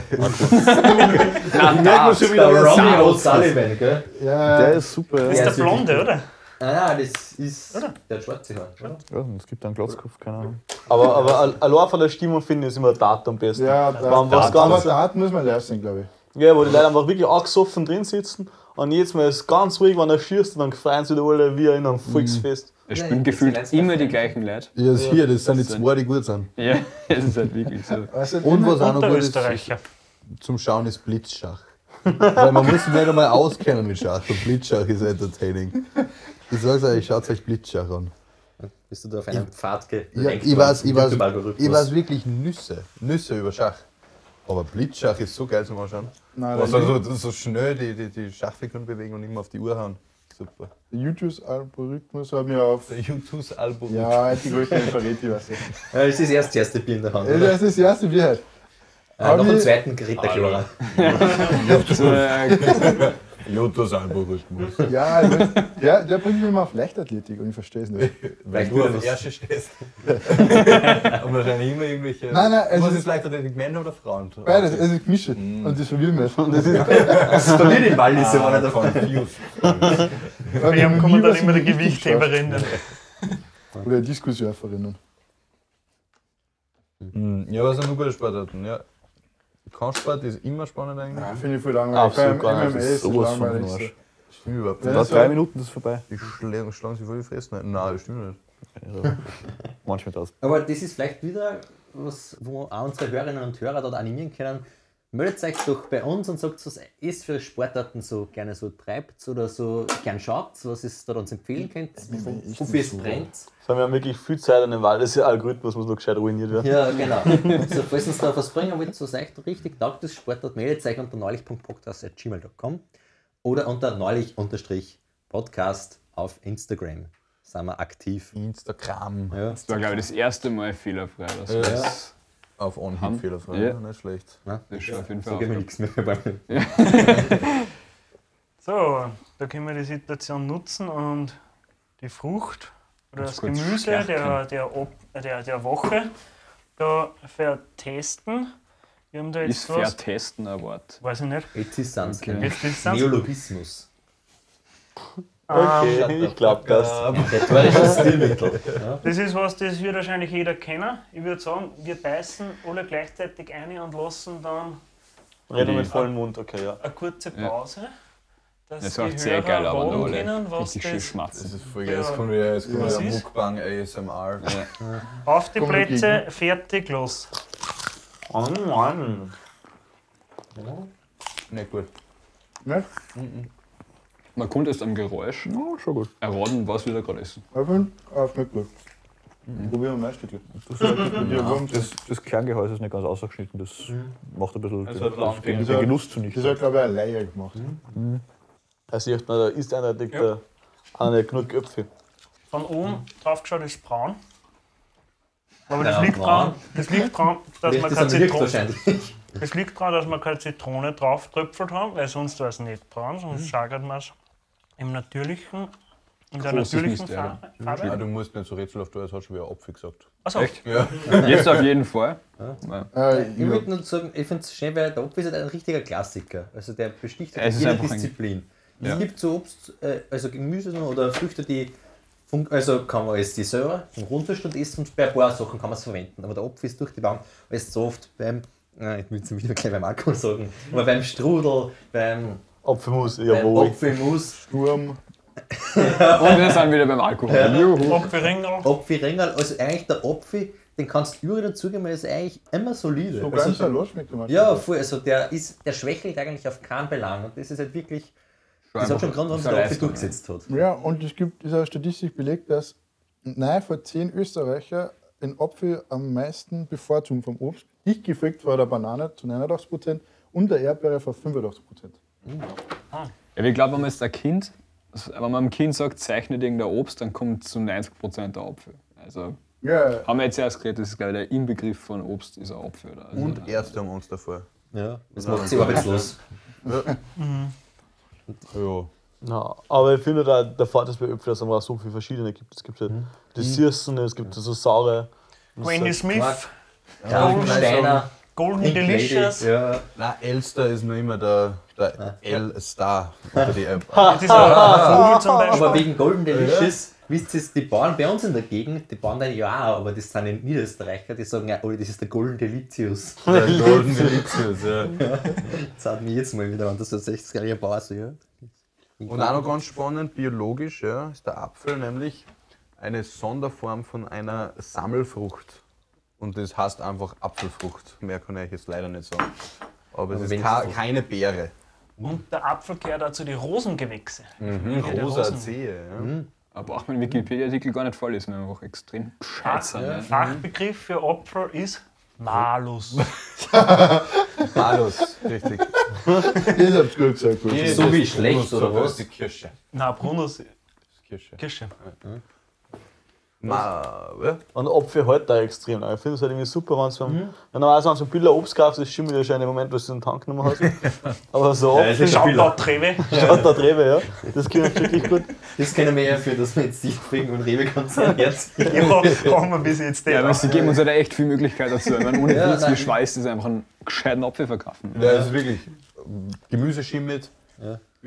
schon wieder, wer Ronnie O'Sullivan, gell? Ja, Der ist super. Das ist der Blonde, oder? Ah, nein, das ist der hat schwarze Haar. oder? Ja, es gibt einen Glatzkopf, keine Ahnung. Aber, aber al- allein von der Stimmung finde ich ist immer Dart am besten. ja da, Warum was aber Dart muss man live sehen, glaube ich. Ja, wo die Leute einfach wirklich angesoffen drin sitzen und jetzt mal ist ganz ruhig, wenn er schießt und dann freuen sie wieder alle wie in einem Volksfest. Es spielen das gefühlt immer die gleichen Leute. Ja, das hier, das sind die Das zwei, die gut sind. Ja, es ist halt wirklich so. Also, Und was auch noch gut ist, zum Schauen ist Blitzschach. Weil man muss sich nicht einmal auskennen mit Schach. Und Blitzschach ist entertaining. Ich sag's euch, schaut euch Blitzschach an. Bist du da auf einen Pfad gelenkt Ja, ich weiß, ich weiß, ich weiß wirklich Nüsse. Nüsse über Schach. Aber Blitzschach ist so geil zum Anschauen. Nein, Also der so, so schnell die, die, die Schachfiguren bewegen und immer auf die Uhr hauen. Super. YouTube-Algorithmus hat mir auf. Der YouTube-Album. Ja, die größte verrät ich was. Ja, das ist erst das erste Bier in der Hand. Das Oder? ist das erste Bier halt. Ah, noch einen ich- zweiten Ritterklorer. So, äh, YouTube-Algorithmus. Ja, weiß, der, der bringt mich immer auf Leichtathletik und ich verstehe es nicht. Vielleicht du auf was- Erste stehst. und wahrscheinlich immer irgendwelche. Nein, nein, es Was ist- ist leichter, Männer oder Frauen? Beides, es ist gemischt. Und das verwirrt mich. Und das ist, Das verliert den Ball, ist ja Ah, einer davon. Wir haben kommen dann immer die Gewichtheberinnen. Oder Diskussurferinnen. Hm, Ja, was sind noch gute Sportarten? Ja. Kampfsport ist immer spannend eigentlich. Ja, finde ich voll langweilig. Absolut gar nicht. MMA Das ist ist so sowas von langweilig. Arsch. Stimmt überhaupt Ja, nicht. Nach das drei Minuten ist es vorbei. Die schlagen, schlagen sich voll die Fresse. Nein, Nein, das stimmt nicht. Also, manchmal das. Aber das ist vielleicht wieder was, wo auch unsere Hörerinnen und Hörer dort animieren können. Meldet euch doch bei uns und sagt, was ist für Sportarten so gerne so treibt oder so gern schaut, was es da uns empfehlen könnt, wofür es so. brennt. So haben wir haben wirklich viel Zeit an dem Wald. Das ist Algorithmus, muss noch gescheit ruiniert werden. Ja, genau. Also, falls uns da was bringen wollt, was euch richtig taugt, das Sportart, meldet euch unter neulich.podcast.gmail.com oder unter neulich-podcast auf Instagram. Sind wir aktiv. Instagram. Ja. das war, glaube ich, das erste Mal fehlerfrei. Das, Ja. Auf Anhieb fehlerfrei. Ja. Ja. Nicht schlecht. Ja. das ist schon auf jeden So Fall. wir nichts mehr beim So, da können wir die Situation nutzen und die Frucht oder das Gemüse der, der, Ob- der, der Woche da vertesten. Wir haben da Ist jetzt was, vertesten ein Wort. weiß ich nicht. Ist es Okay. Ist es Neologismus. Okay, ich glaube das. Ja. Das ist was, das wird wahrscheinlich jeder kennen. Ich würde sagen, wir beißen alle gleichzeitig ein und lassen dann Reden mit vollem Mund, okay, ja. eine kurze Ja. Pause. Dass Das macht sehr geil, aber raten alle können, was richtig schön das schmatzen. ist voll geil. Es kommt wieder, es kommt wieder? Mukbang, ASMR. Auf die Plätze, fertig, los. Mm, Mann. Nicht gut. Ne? Man konnte es am Geräusch Ja, schon gut. erraten, was wir da gerade essen. Ich finde, er schmeckt gut. Probieren wir mein Stückchen. Das. Das, das Kerngehäuse ist nicht ganz ausgeschnitten, das macht ein bisschen den, hat lang den, Das den hat- Genuss zunichte. Das hat, glaube ich, eine Laie gemacht. Da sieht man, da ist eindeutig der, eine genug Köpfe. Von oben drauf geschaut ist braun. Aber Ja, das liegt braun. daran, das liegt dran, dass ist keine am Licht Zitrone, wahrscheinlich. das liegt daran, dass wir keine Zitrone drauf tröpfelt haben, weil sonst wäre es nicht braun, sonst Mhm. schagert man es im natürlichen, in der Großes natürlichen Mysterium. Fa- Ja, Farbe. du musst nicht so rätselhaft tun, als hast du schon wieder Apfel gesagt. Achso, Echt? Jetzt auf jeden Fall. Ja. Äh, Ich würde nur sagen, ich finde es schön, weil der Apfel ist halt ein richtiger Klassiker. Also der besticht halt Es ist jede einfach ein- Disziplin. Ja. Es gibt so Obst, äh, also Gemüse oder Früchte, die fun- also kann man als die selber vom Rundzustand essen und bei ein paar Sachen kann man es verwenden. Aber der Apfel ist durch die Bank alles so oft beim, nein, ich will es wieder gleich beim Alkohol sagen, aber beim Strudel, beim, Apfelmus, jawohl. Apfelmus, Sturm. Und wir sind wieder beim Alkohol. Juhu. Apfelringel. Apfelringerl, also eigentlich der Apfel, den kannst du überall dazugeben, weil er ist eigentlich immer solide. Sogar also, im Salat schmeckt er manchmal. Ja, voll. Also der, ist, der schwächelt eigentlich auf keinen Belang. Und das ist halt wirklich. Das hat schon einen Grund, warum sich der Apfel durchgesetzt hat. Ja, und es gibt ist auch statistisch belegt, dass neun von zehn Österreicher den Apfel am meisten bevorzugen vom Obst. Dicht gefolgt war der Banane zu 89% und der Erdbeere von 85%. Ja, ich glaube, wenn man jetzt ein Kind, wenn man einem Kind sagt, zeichnet irgendein Obst, dann kommt zu 90% der Apfel. Also Ja, haben wir jetzt erst geredet, das ist glaube ich der Inbegriff von Obst ist ein Apfel. Oder? Also, Und Ärzte haben uns davor. Ja, das macht sie arbeitslos. Ja. Ja, aber ich finde da der Vorteil ist bei Äpfeln, dass es einfach so viele verschiedene gibt. Es gibt halt die Süßen, es gibt so saure. Granny Smith. Ja, Steiner, Golden Pink Lady. Delicious. Ja. Nein, Elster ist nur immer der, der L-Star unter die App. Das ist ein Vogel zum Beispiel. Aber wegen Golden Delicious, wisst ihr, die Bauern bei uns in der Gegend, die Bauern dann ja auch, aber das sind die Niederösterreicher, die sagen ja, oh, das ist der Golden Delicious. Der Golden Delicious, ja. Das hat mich jetzt mal wieder an, das ist 60-jähriger Bauer so, ja. Und auch noch ganz spannend, biologisch ja, ist der Apfel nämlich eine Sonderform von einer Sammelfrucht. Und das heißt einfach Apfelfrucht. Mehr kann ich jetzt leider nicht sagen. Aber es ist ke keine Beere. Und der Apfel gehört dazu die Rosengewächse. Mhm, der rosa Rosen. Zehe. Ja. Aber braucht man den Wikipedia-Artikel gar nicht vorlesen, weil wir einfach extrem. Der Ja. Fachbegriff für Apfel ist Malus. Malus, richtig. das hab's gut gesagt. Gut. So wie schlecht, oder was? Die Kirsche. Na, Brunus Kirsche. Kirsche. Ma, ja. Und Apfel halt da extrem. Ich finde es halt irgendwie super, wenn du mhm. wenn du so ein Bilder Obst kaufst, das schimmelt ja schon im Moment, was du in den Tank genommen hast. Aber so Apfel, Shoutout Trewe. schaut da Treppe, ja. Das geht wirklich gut. Das kennen wir ja für, dass wir jetzt Siegfrieden und Rewe-Konzern jetzt. Ja, haben wir bis jetzt Ja, aber nicht. sie geben uns ja da echt viel Möglichkeit dazu. Ich meine, ohne Ja, Witz, wie nein. schweißt das einfach einen gescheiten Apfel verkaufen. Ja, das ist wirklich. Gemüse schimmelt.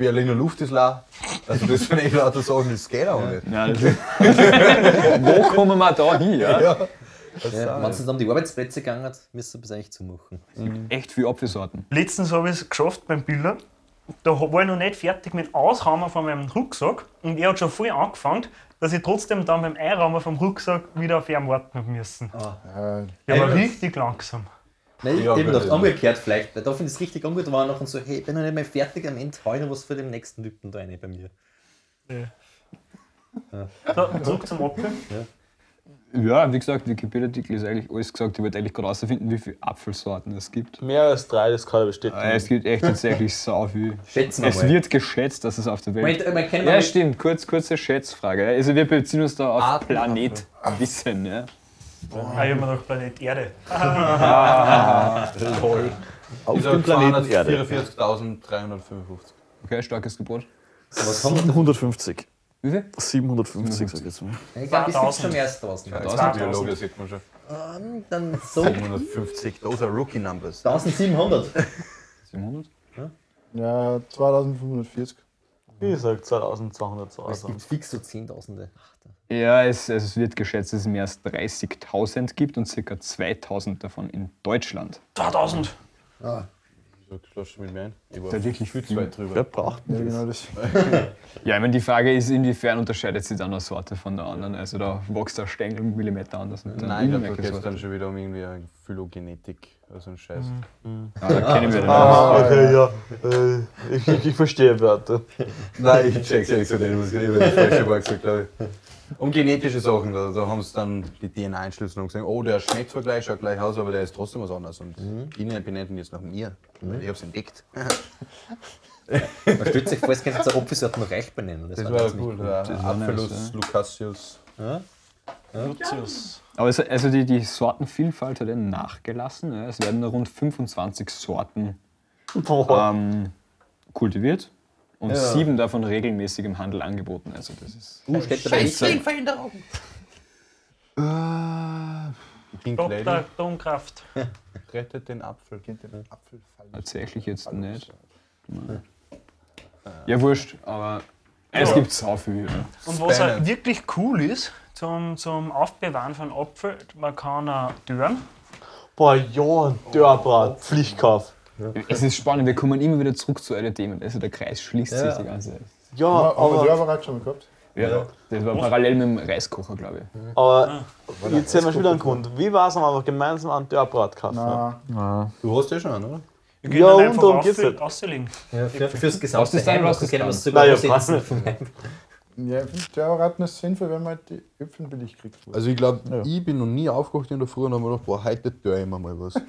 Berliner Luft ist la. Also das sind echt lauter Sachen, das geht auch nicht. Ja, das Wo kommen wir da hin? Ja? Ja. Ja, wenn es um die Arbeitsplätze gegangen müsste man es eigentlich zumachen. Echt viel Apfelsorten. Letztens habe ich es geschafft beim Bilder. Da war ich noch nicht fertig mit Ausraumen von meinem Rucksack und er hat schon voll angefangen, dass ich trotzdem dann beim Einraumen vom Rucksack wieder auf ihn warten habe müssen. Ja, Der war Ja. richtig langsam. Nein, ich Ja, eben gedacht, umgekehrt vielleicht. Weil da finde ich es richtig ungut, war noch und so, hey, ich bin noch nicht mehr fertig, am Ende hau ich noch was für den nächsten Typen da rein bei mir. So, zurück zum Apfel. Ja, wie gesagt, Wikipedia-Artikel ist eigentlich alles gesagt. Ich wollte eigentlich gerade herausfinden, wie viele Apfelsorten es gibt. Mehr als drei, das kann ich bestätigen. Äh, Es gibt echt tatsächlich sau viel. Schätzen Es mal. wird geschätzt, dass es auf der Welt. Kennt Ja, mal- stimmt. Kurz, kurze Schätzfrage. Also wir beziehen uns da auf Arten- Planet Wissen. Ja. Ah, ich habe mir gedacht, Planet Erde. Auf Dieser dem Planeten Erde. 44.355. Okay, starkes Gebot. Was haben wir 750. Wie viel? 750, sag ich jetzt mal. Ich glaube, das ist schon mehr als 1000. Das 2000. ist Biologe, sieht man schon. Dann so 750, those are rookie numbers. 1700. 700? ja 2540. Wie gesagt, 2200 Es gibt fix so Zehntausende. Ach, da- Ja, es, es wird geschätzt, dass es mehr als 30.000 gibt und ca. 2.000 davon in Deutschland. 2000. So, schloss mit mir ein. Ich war Da wirklich viel zu weit drüber. Wer braucht Ja, denn das? genau das. Ja, ich meine, die Frage ist, inwiefern unterscheidet sich dann eine Sorte von der anderen? Also da wächst der Stängel einen Millimeter anders. Und der Nein, ich glaube, da geht es dann schon wieder um irgendwie eine Phylogenetik. Also ein Scheiß. Ah, da kennen wir den. Ah, okay, ja. Äh, ich, ich, ich verstehe Wörter. Nein, ich check's nicht so den, was ich über das falsche Wort gesagt glaube ich. Um genetische Sachen, da, da haben sie dann die DNA-Einschlüsselung gesehen, oh, der schmeckt zwar gleich, schaut gleich aus, aber der ist trotzdem was anderes. Und die benennen jetzt nach mir. weil Ich hab's entdeckt. Man stellt sich vor, es könnte jetzt eine Apfelsorte noch reich benennen. Das war war wahnsinnig cool. Das war Apfelus nice, Lucassius. Lucius. Aber es, also die, die Sortenvielfalt hat ja nachgelassen. Ja. Es werden nur rund 25 Sorten ähm, kultiviert und sieben davon regelmäßig im Handel angeboten. Also das ist Uh, steht dabei nicht drin. Pink Dr. Lady Atomkraft. rettet den Apfel. Kennt ihr den Apfelfall? tatsächlich jetzt nicht. Ja, wurscht, aber es gibt sau viel. Ja. Und was auch wirklich cool ist, zum, zum Aufbewahren von Apfel, man kann auch dörren. Boah, ja, Dörrbrat, Pflichtkauf. Es ist spannend, wir kommen immer wieder zurück zu allen Themen. Also der Kreis schließt sich die ganze Zeit. Ja, Aber, aber aber, der war gerade schon gehabt. Ja, das war parallel mit dem Reiskocher, glaube ich. aber jetzt sehen wir schon wieder einen Grund. Wie war es, wenn wir einfach gemeinsam einen Dörrbrat kaufen? Na, Du hast ja schon, einen, oder? Wir Ja, können und einfach darum geht's auf- nicht. auslegen. Ja, für, fürs gesamte ist dein- Heim, was das ist können wir dein? Ja, ich finde, der Raten ist sinnvoll, wenn man halt die Äpfel billig kriegt. Also ich glaube, ich bin noch nie aufgewacht in der Früh und habe mir gedacht, boah, heute tue ich mir mal was.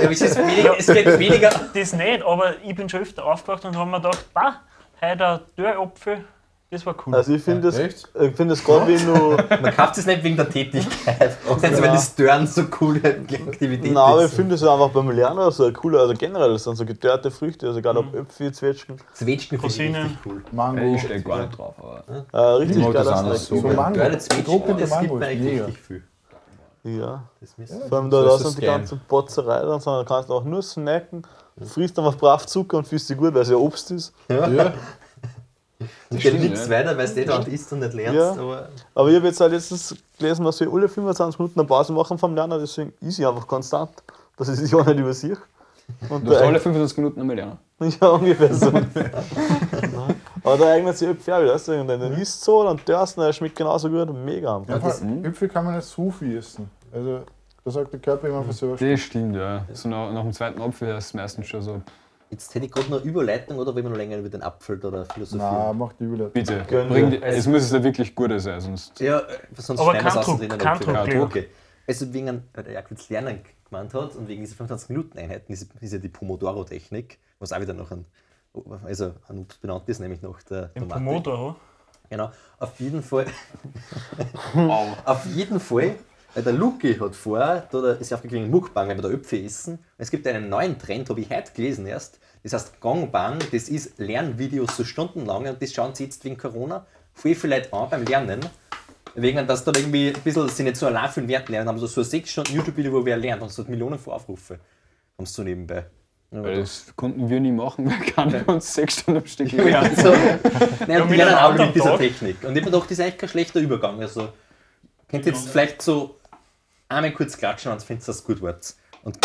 Ja, es, ist weniger, es geht weniger. Das nicht, aber ich bin schon öfter aufgewacht und habe mir gedacht, bah, heute ein Dörrapfel, das war cool. Also ich finde das, ich find das gerade wie nur. Man kauft es nicht wegen der Tätigkeit, sondern weil das Stören so coole Aktivität Nein, aber ich ist. finde das einfach beim Lernen so cool. Also generell, das sind so gedörrte Früchte, also egal ob Äpfel, Zwetschgen. Zwetschgen finde ich richtig cool. Mango. Ich stehe gar nicht drauf, aber Äh, richtig geil, das Snack. So Mango. Geile Zwetschgen, Gedruckte das gibt Mango mir ist eigentlich richtig viel. Ja. Vor allem da, ist sind es die gern. ganzen Botzerei dran, sondern du kannst auch nur snacken, frisst einfach brav Zucker und fühlst dich gut, weil es ja Obst ist. Ja. Du stimmt, nichts ja. weiter, weil du nicht dran isst und nicht lernst. Ja. Aber Aber ich habe jetzt halt letztens gelesen, dass wir alle 25 Minuten eine Pause machen vom Lernen, deswegen ist ich einfach konstant, dass ich sich auch nicht übersehe. Und du der alle 25 Minuten einmal lernen. Ja, ungefähr so. Aber da eignet sich Äpfel auch wieder. weißt du, und Dann isst so, dann dörst du, der schmeckt genauso gut. Mega. Ja, Äpfel kann man nicht so viel essen. Also, da sagt der Körper immer für selber Das stimmt, ja. So nach, nach dem zweiten Apfel ist es meistens schon so, jetzt hätte ich gerade noch Überleitung oder wollen wir noch länger über den Apfel oder philosophieren? Na, macht die Überleitung. bitte, bring, die- es muss ja wirklich gut sein, sonst. Ja, sonst Aber schneiden wir es kein außen Druck, kein okay. Druck, okay. Leo. okay. Also wegen, weil der Jakob jetzt Lernen gemeint hat und wegen dieser 25-Minuten-Einheiten ist, ist ja die Pomodoro-Technik, was auch wieder noch ein, also ein benannt ist, nämlich nach der Im. Pomodoro. Genau, auf jeden Fall. auf jeden Fall, der Luki hat vorher, da ist ja aufgegangen, Mukbang, wenn wir da Äpfel essen. Es gibt einen neuen Trend, habe ich heute gelesen erst. Das heißt Gangbang, das ist Lernvideos so stundenlang und das schauen sie jetzt wegen Corona voll viel Leute an beim Lernen. Wegen, dass da irgendwie ein bisschen sich nicht so allein fühlen während Lernen, haben so, so 6 Stunden YouTube-Video, wo wer lernt und so hat Millionen von Aufrufe. Haben sie so nebenbei. Ja, das konnten wir nie machen, weil keiner von uns sechs Stunden am Stück lernen. so. Nein, und die lernen auch mit dieser Tag. Technik. Und ich habe mir gedacht, das ist eigentlich kein schlechter Übergang. Also, könnt ihr jetzt vielleicht so einmal kurz klatschen und findet das gut wird. Und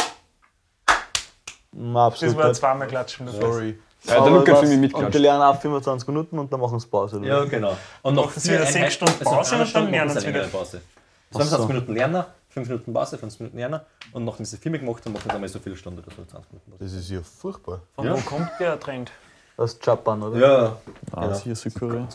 Na, Das absolut war nicht. zweimal klatschen. Das Sorry. Ja, der Luca für mich Und die mitklatscht. lernen auch 25 Minuten und dann machen sie Pause. oder? ja, genau. Und noch wieder vier sechs Einheiten- Stunden also Pause eine und dann lernen sie wieder. Pause. Ach 25 so. Minuten lernen, 5 Minuten Pause, 50 Minuten lernen und nachdem sie viel gemacht haben, machen sie einmal so viele Stunden oder so 20 Minuten Pause. Das ist ja furchtbar. Von wo kommt der Trend? Das ist Japan, oder? Ja. Ah, genau. sicher Südkorea.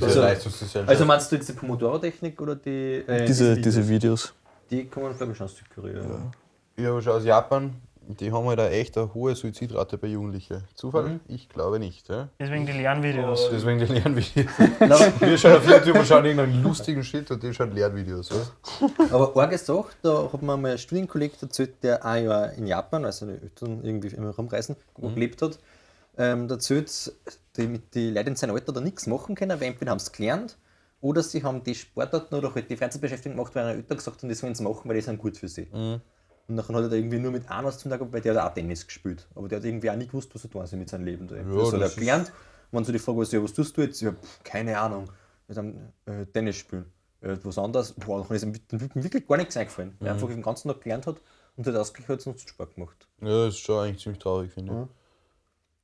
Also-. Also meinst du jetzt die Pomodoro-Technik oder die. Äh, Diese, die diese Videos. Die kommen, glaube ich, schon aus Südkorea. ich habe schon aus Japan, die haben halt eine echt eine hohe Suizidrate bei Jugendlichen. Zufall? Mhm. Ich glaube nicht. Ja? Deswegen die Lernvideos. Deswegen die Lernvideos. Wir schauen auf YouTube und schauen irgendeinen lustigen Shit und die schauen Lernvideos. Ja? Aber arge Sache, da hat mir mal ein Studienkollege erzählt, der ein Jahr in Japan, also seine Eltern irgendwie immer rumreisen, gelebt hat, ähm, erzählt, die, mit die Leute in seinem Alter da nichts machen können, weil entweder haben sie gelernt oder sie haben die Sportarten oder halt die Freizeitbeschäftigung gemacht, weil ihre Eltern gesagt haben, das sollen sie machen, weil die sind gut für sie. Und dann hat er da irgendwie nur mit einem was zu tun gehabt, weil der hat auch Tennis gespielt. Aber der hat irgendwie auch nie gewusst, was er tun soll mit seinem Leben. Da. das hat er ist- gelernt. Und wenn so die Frage ja, was tust du jetzt? Ja, pff, keine Ahnung. Wir haben äh, Tennis spielen. Äh, was anderes, boah, dann ist ihm wirklich gar nichts eingefallen. Weil er einfach den ganzen Tag gelernt hat und hat ausgleich hat sonst Sport gemacht. ja, das ist schon eigentlich ziemlich traurig, finde ich.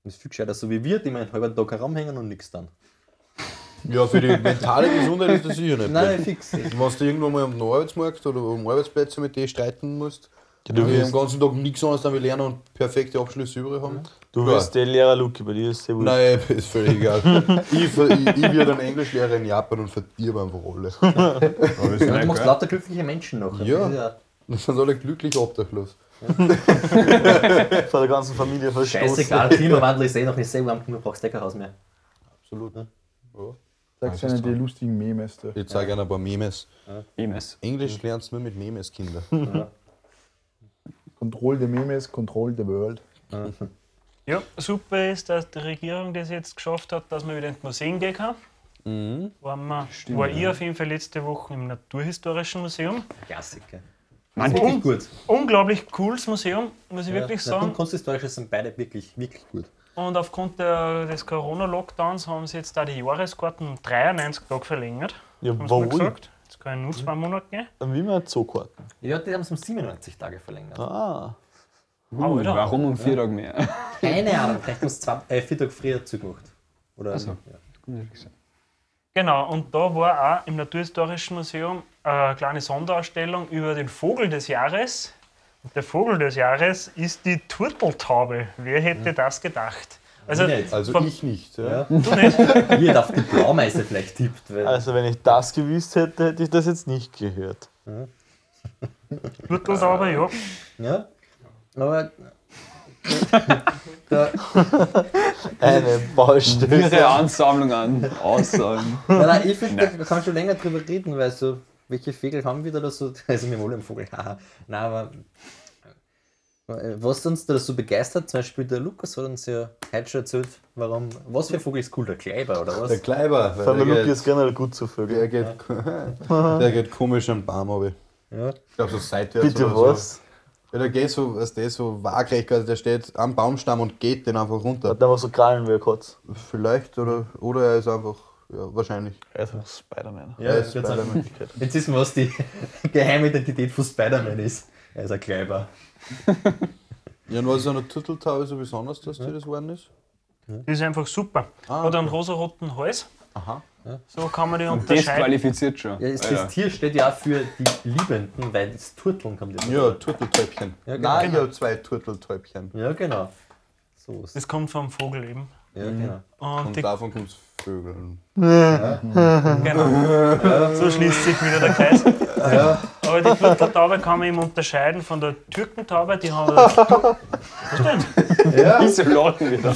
Das ist viel gescheiter, so wie wir, die meinen halben Tag herumhängen und nichts dann. Ja, für die mentale Gesundheit ist das sicher nicht. Nein, gut. fix. Wenn du irgendwo mal am Arbeitsmarkt oder um Arbeitsplätze mit denen streiten musst, Ja, du Wenn wir den wirst, ganzen Tag nichts anderes dann wir lernen und perfekte Abschlüsse übrig haben. du Ja. wirst der Lehrer Luki, bei dir ist sehr wurscht. Nein, ist völlig egal. ich, ich, ich werde ein Englischlehrer in Japan und verdirbe einfach alle. Aber ist Ja, du machst lauter glückliche Menschen noch. Ja. Das ist Dann sind alle glücklich obdachlos. Von der ganzen Familie verstoßen. Scheißegal, Klimawandel ist eh noch nicht sehr warm, du brauchst kein Haus mehr. Absolut. Ja. Sagst du einen die lustigen Memes da. Ich zeige Ihnen ein paar Memes. Emes. Englisch lernst du nur mit Memes, Kinder. Control the Memes, Control the World. Ja, super ist, dass die Regierung das jetzt geschafft hat, dass man wieder ins Museum gehen kann. Mhm. War, man, war ich auf jeden Fall letzte Woche im Naturhistorischen Museum. Klassiker. Mann, Wirklich gut. Unglaublich cooles Museum, muss ich wirklich Ja, Natur- und sagen. Kunsthistorische sind beide wirklich, wirklich gut. Und aufgrund der, des Corona-Lockdowns haben sie jetzt da die Jahreskarten um 93 Tage verlängert. Ja, Haben warum? gesagt. Jetzt kann ich nur zwei Monate gehen. Wie man Zookarten. Ja, die haben es um 97 Tage verlängert. Ah. Oh, Alter. Warum um vier Tage mehr? Keine Ahnung, vielleicht haben sie zwei, äh, vier Tage früher zugemacht. Oder, so. ja. Genau, und da war auch im Naturhistorischen Museum eine kleine Sonderausstellung über den Vogel des Jahres. Der Vogel des Jahres ist die Turteltaube. Wer hätte das gedacht? Also, Ich nicht. Also vom- ich nicht. Ja. Ja. du nicht? Ich hätte auf die Blaumeise vielleicht tippt. Weil Also wenn ich das gewusst hätte, hätte ich das jetzt nicht gehört. Turteltaube, ja. ja. Aber. da, Eine Ihre Baustelle. Ansammlung an Aussagen. nein, nein, ich finde, da kann man schon länger drüber reden, weil so, welche Vögel haben wir da so? Also, wir wollen einen Vogel, haha. Nein, aber. äh, Was uns da so begeistert, zum Beispiel der Lukas hat uns ja heute schon erzählt, warum. Was für ein Vogel ist cool? Der Kleiber oder was? Der Kleiber, weil der der, geht, ist generell gut zu Vögeln. der, geht, der geht komisch am Baum runter. Ja. Ich glaube so seitwärts Bitte oder was? So. Ja, der geht so, was der so waagrecht, also der steht am Baumstamm und geht den einfach runter. Hat einfach so Krallen wie ein Katz. Vielleicht oder, oder er ist einfach, ja, wahrscheinlich. Also Spider-Man. Ja, er ist jetzt, Spider-Man. jetzt wissen wir, was die Geheimidentität von Spider-Man ist. Er ist ein Kleiber. Ja, und was ist an der Turteltaube so besonders, dass dir das geworden ist? Die ist einfach super. Ah, Hat einen rosaroten Hals. Aha. So kann man die Das unterscheiden. qualifiziert schon. Ja, das, das Tier steht ja auch für die Liebenden, weil das Turteln kommt ja. Ja, Turteltäubchen. Ja, genau. Nein, ich habe zwei Turteltäubchen. Ja, genau. So ist Das kommt vom Vogel eben. Ja, genau. Und Und die, davon kommt Vögeln. genau. So schließt sich wieder der Kreis. Aber die Turteltaube kann man eben unterscheiden von der Türkentaube. Die haben Wieso lachen wir da?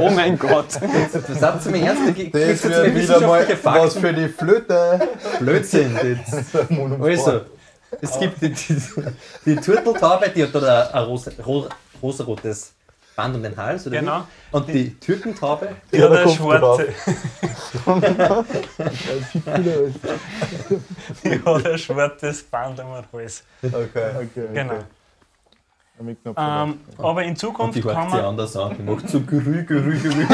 Oh mein Gott. Sie mir ernst, da gibt Das es wird wieder mal wissenschaftliche was Fakten. für die Flöte. Blödsinn. Das. Also, es gibt die, die, die Turteltaube, die hat da ein, ein rosa, ro, rosarotes Band um den Hals. Oder Genau. Wie? Und die Türkentaube, die hat der schwarze, die hat ein schwarzes Band am Hals. Okay. Okay, Genau. okay. Knapp Ähm, aber in und Zukunft die kann man. anders an. Die macht so gerü, gerü, gerü.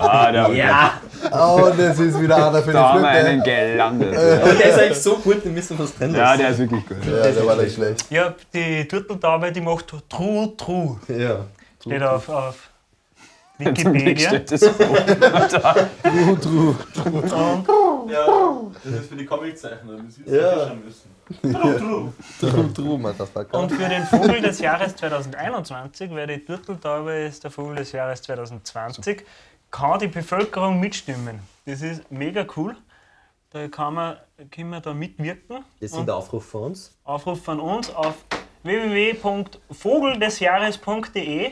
Ah, der Ja, Oh, das ist wieder einer für Da haben wir einen gelandet. aber der ist eigentlich so gut, den müssen wir was drin Ja, der ist wirklich gut. Ja, der war nicht schlecht. Ja, die Turteltaube, die macht True True. Ja. Steht auf, auf Wikipedia. steht das vor. Und Das ist für die Comiczeichner, das ist Ja. müssen. Drum, drum, Motherfucker. Und für den Vogel des Jahres 2021, weil die Turteltaube ist der Vogel des Jahres 2020, kann die Bevölkerung mitstimmen. Das ist mega cool. Da kann man, können wir da mitwirken. Das der Aufruf von uns. Aufruf von uns auf www.vogeldesjahres.de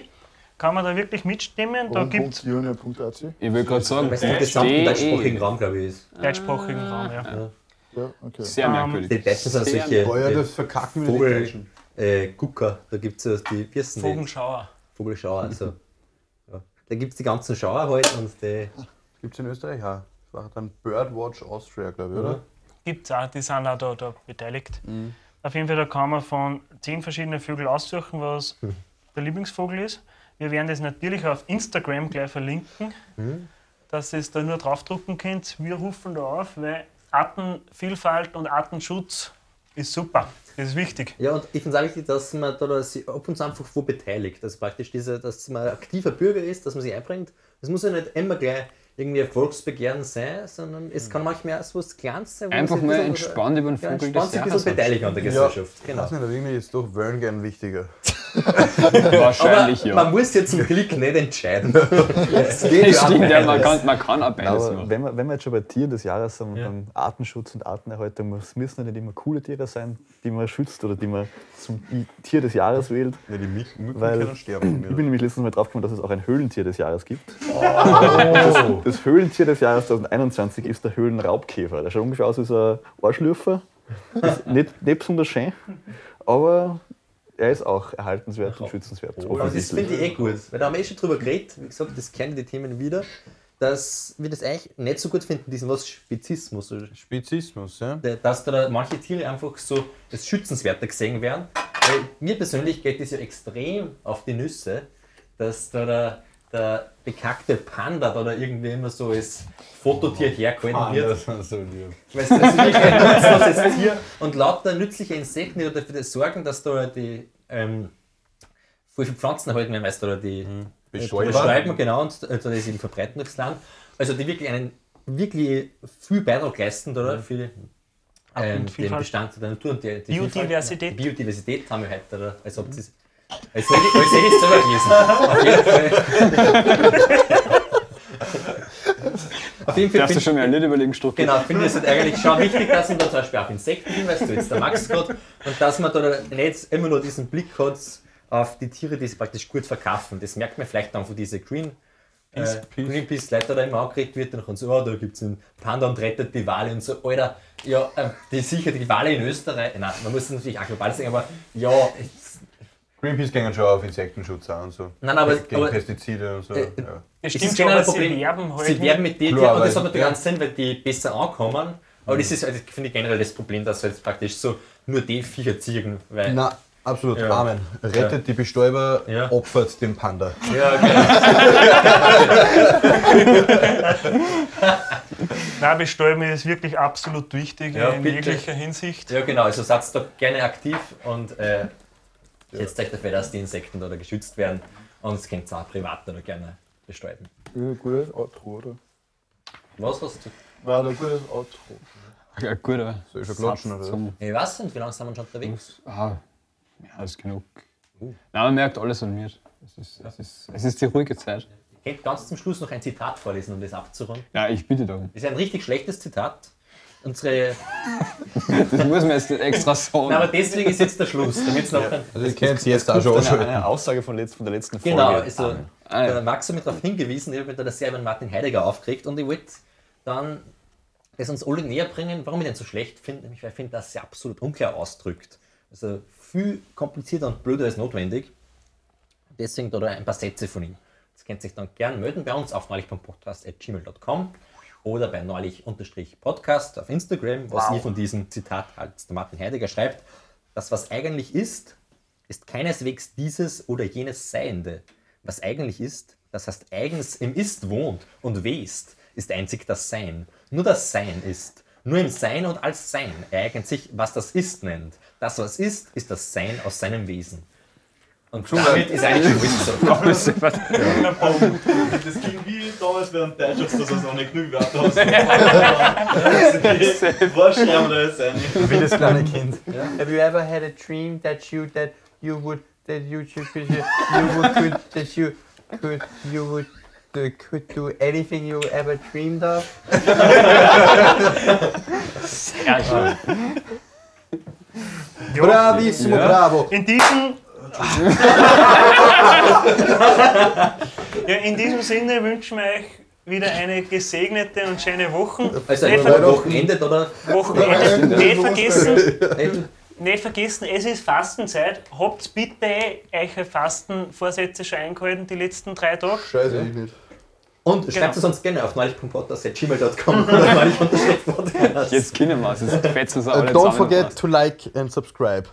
kann man da wirklich mitstimmen. Da gibt es Junior.ac. Ich will gerade sagen, Weil es im gesamten deutschsprachigen DE. Raum, glaube ich, ist. deutschsprachigen Raum. Ja. Ja, okay. Sehr merkwürdig. Die Deutschen sind Sehr solche ja, äh, das verkacken wir Vogel, äh, Gucker. Da gibt es ja die, die? Vogelschauer. Vogelschauer. Also, ja. Da gibt es die ganzen Schauer halt und die. Gibt es in Österreich auch. Das war dann Birdwatch Austria, glaube ich, oder? Gibt es auch, die sind auch da, da beteiligt. Auf jeden Fall, da kann man von zehn verschiedenen Vögeln aussuchen, was der Lieblingsvogel ist. Wir werden das natürlich auf Instagram gleich verlinken, dass ihr es da nur draufdrucken könnt. Wir rufen da auf, weil Artenvielfalt und Artenschutz ist super. Das ist wichtig. Ja, und ich finde es auch wichtig, dass man da, da sich ab und zu einfach wo beteiligt. Also praktisch diese, dass man ein aktiver Bürger ist, dass man sich einbringt. Das muss ja nicht immer gleich irgendwie Erfolgsbegehren sein, sondern es kann manchmal auch so was Kleines sein. Einfach ein mal entspannt über den ja, Vogel entspannt des sich ein bisschen beteiligen an der Gesellschaft. Ich Genau. weiß nicht, irgendwie ist doch Wern gern wichtiger. Wahrscheinlich Aber ja. man muss jetzt zum Glück nicht entscheiden. Es geht Das ja stimmt, ja, man, kann, man kann auch beides Aber machen. wenn wir, wenn wir jetzt schon bei Tieren des Jahres sind, Ja. beim Artenschutz und Artenerhaltung, muss- müssen ja nicht immer coole Tiere sein, die man schützt oder die man zum Tier des Jahres wählt. Ja, die Mü- Mücken Weil- können sterben. Ich bin nämlich letztens mal draufgekommen, dass es auch ein Höhlentier des Jahres gibt. mir. Das Höhlentier des Jahres 2021 ist der Höhlenraubkäfer. Der schaut ungefähr aus wie so ein Ohrschlürfer. Ist nicht, nicht besonders schön, aber er ist auch erhaltenswert und schützenswert. Aber das offensichtlich. finde ich eh gut, weil da haben wir eh schon drüber geredet, wie gesagt, das kennen die Themen wieder, dass wir das eigentlich nicht so gut finden, diesen was Spezismus, oder Spezismus, ja. dass da manche Tiere einfach so als schützenswerter gesehen werden. Weil mir persönlich geht das ja extrem auf die Nüsse, dass da der, der bekackte Panda da, da irgendwie immer so als Fototier hergehalten wird. ist so lieb. Weil es das ist wirklich ein nutzloses Tier und lauter nützliche Insekten, die dafür sorgen, dass da die ähm, voll viele Pflanzen erhalten werden, weil da die Bestäuber. bestäuben, genau, und also das eben verbreiten durchs Land. Also die wirklich einen wirklich viel Beitrag leisten da für die, ähm, den. Bestand der Natur und die, die Biodiversität. Biodiversität haben wir heute, da, als ob ich, als hätte ich es selber gelesen. Auf jeden Fall. Auf jeden Fall Darfst du schon mal Lied überlegen, Struck? Genau, finde ich es halt eigentlich schon wichtig, dass man da zum Beispiel auf Insekten hinweist, so jetzt der Max gerade, und dass man da nicht immer nur diesen Blick hat auf die Tiere, die sie praktisch gut verkaufen. Das merkt man vielleicht dann von diesen Green. Äh, Greenpeace-Leute da immer angeregt wird und dann so, oh, da gibt es einen Panda und rettet die Wale und so, Alter, ja, äh, die sicher die Wale in Österreich, nein, man muss es natürlich auch global sagen, aber ja, es- Greenpeace gehen schon auf Insektenschutz an und so. Nein, aber- Gegen aber- Pestizide und so. Äh, ja. Es stimmt ist schon, ein Problem. sie werben halt. Sie werben mit denen und das hat natürlich ja. einen Sinn, weil die besser ankommen. Aber das ist, halt, finde ich, generell das Problem, dass halt praktisch so nur die Viecher ziehen. Weil, Na, absolut. Ja. Amen. Rettet Ja. die Bestäuber, Ja. opfert den Panda. ja, genau. Nein, Bestäuben ist wirklich absolut wichtig Ja, in bitte. jeglicher Hinsicht. ja, genau. Also seid da gerne aktiv und äh, setzt euch dafür, dass die Insekten da geschützt werden. Und das könnt ihr auch privat oder gerne bestäuben. Ja, gutes Outro, oder? Was hast du? War ein gutes Outro. Ja, guter Soll ich schon klatschen, oder? zum- Ich weiß nicht, wie lange sind wir schon unterwegs? Ah, ja, ist genug. Nein, man merkt alles an mir. Es ist, es, ist, es ist die ruhige Zeit. Ich könnte ganz zum Schluss noch ein Zitat vorlesen, um das abzurunden. Ja, ich bitte darum. Das ist ein richtig schlechtes Zitat. Unsere Das muss man jetzt nicht extra sagen. Nein, aber deswegen ist jetzt der Schluss, damit es noch ein Also ich kenne es jetzt auch schon. Eine, eine Aussage von, letzt, von der letzten Folge. Genau, also an. Ah, ja. Max hat mich darauf hingewiesen, ich habe mich da sehr über den Martin Heidegger aufgeregt und ich wollte dann das uns alle näher bringen, warum ich den so schlecht finde, nämlich weil ich finde, dass er absolut unklar ausdrückt. Also viel komplizierter und blöder als notwendig. Deswegen da ein paar Sätze von ihm. Das könnt ihr sich dann gerne melden bei uns auf neulich.podcast.gmail.com oder bei neulich-podcast auf Instagram, was ihr von diesem Zitat als der Martin Heidegger schreibt. Das, was eigentlich ist, ist keineswegs dieses oder jenes Seiende. Was eigentlich ist, das heißt eigens im Ist wohnt und west, ist einzig das Sein. Nur das Sein ist. Nur im Sein und als Sein ereignet sich, was das Ist nennt. Das, was ist, ist das Sein aus seinem Wesen. Und damit ist eigentlich schon so. Das ging wie damals während Deutschlands, dass er so nicht genug Wörter hat. Vorschreiben oder jetzt eine. Wie das kleine Kind. Have you ever had a dream that you that you would that you should could you, you would could that you could you would uh, could do anything you ever dreamed of? Ja, schon. Ja, Bravissimo, bravo. in diesem. ja, in diesem Sinne wünschen wir euch wieder eine gesegnete und schöne Woche. Also Nicht ein ver- Wochenende oder Wochenende. Nicht vergessen, Nicht- vergessen, es ist Fastenzeit. Habt bitte eure Fastenvorsätze schon eingehalten die letzten drei Tage. Scheiße, ich nicht. Und schreibt es uns gerne auf neulich.podcast.gmail.com oder neulich-podcast. Jetzt können wir es. Fetzt uns alle Don't forget to like and subscribe.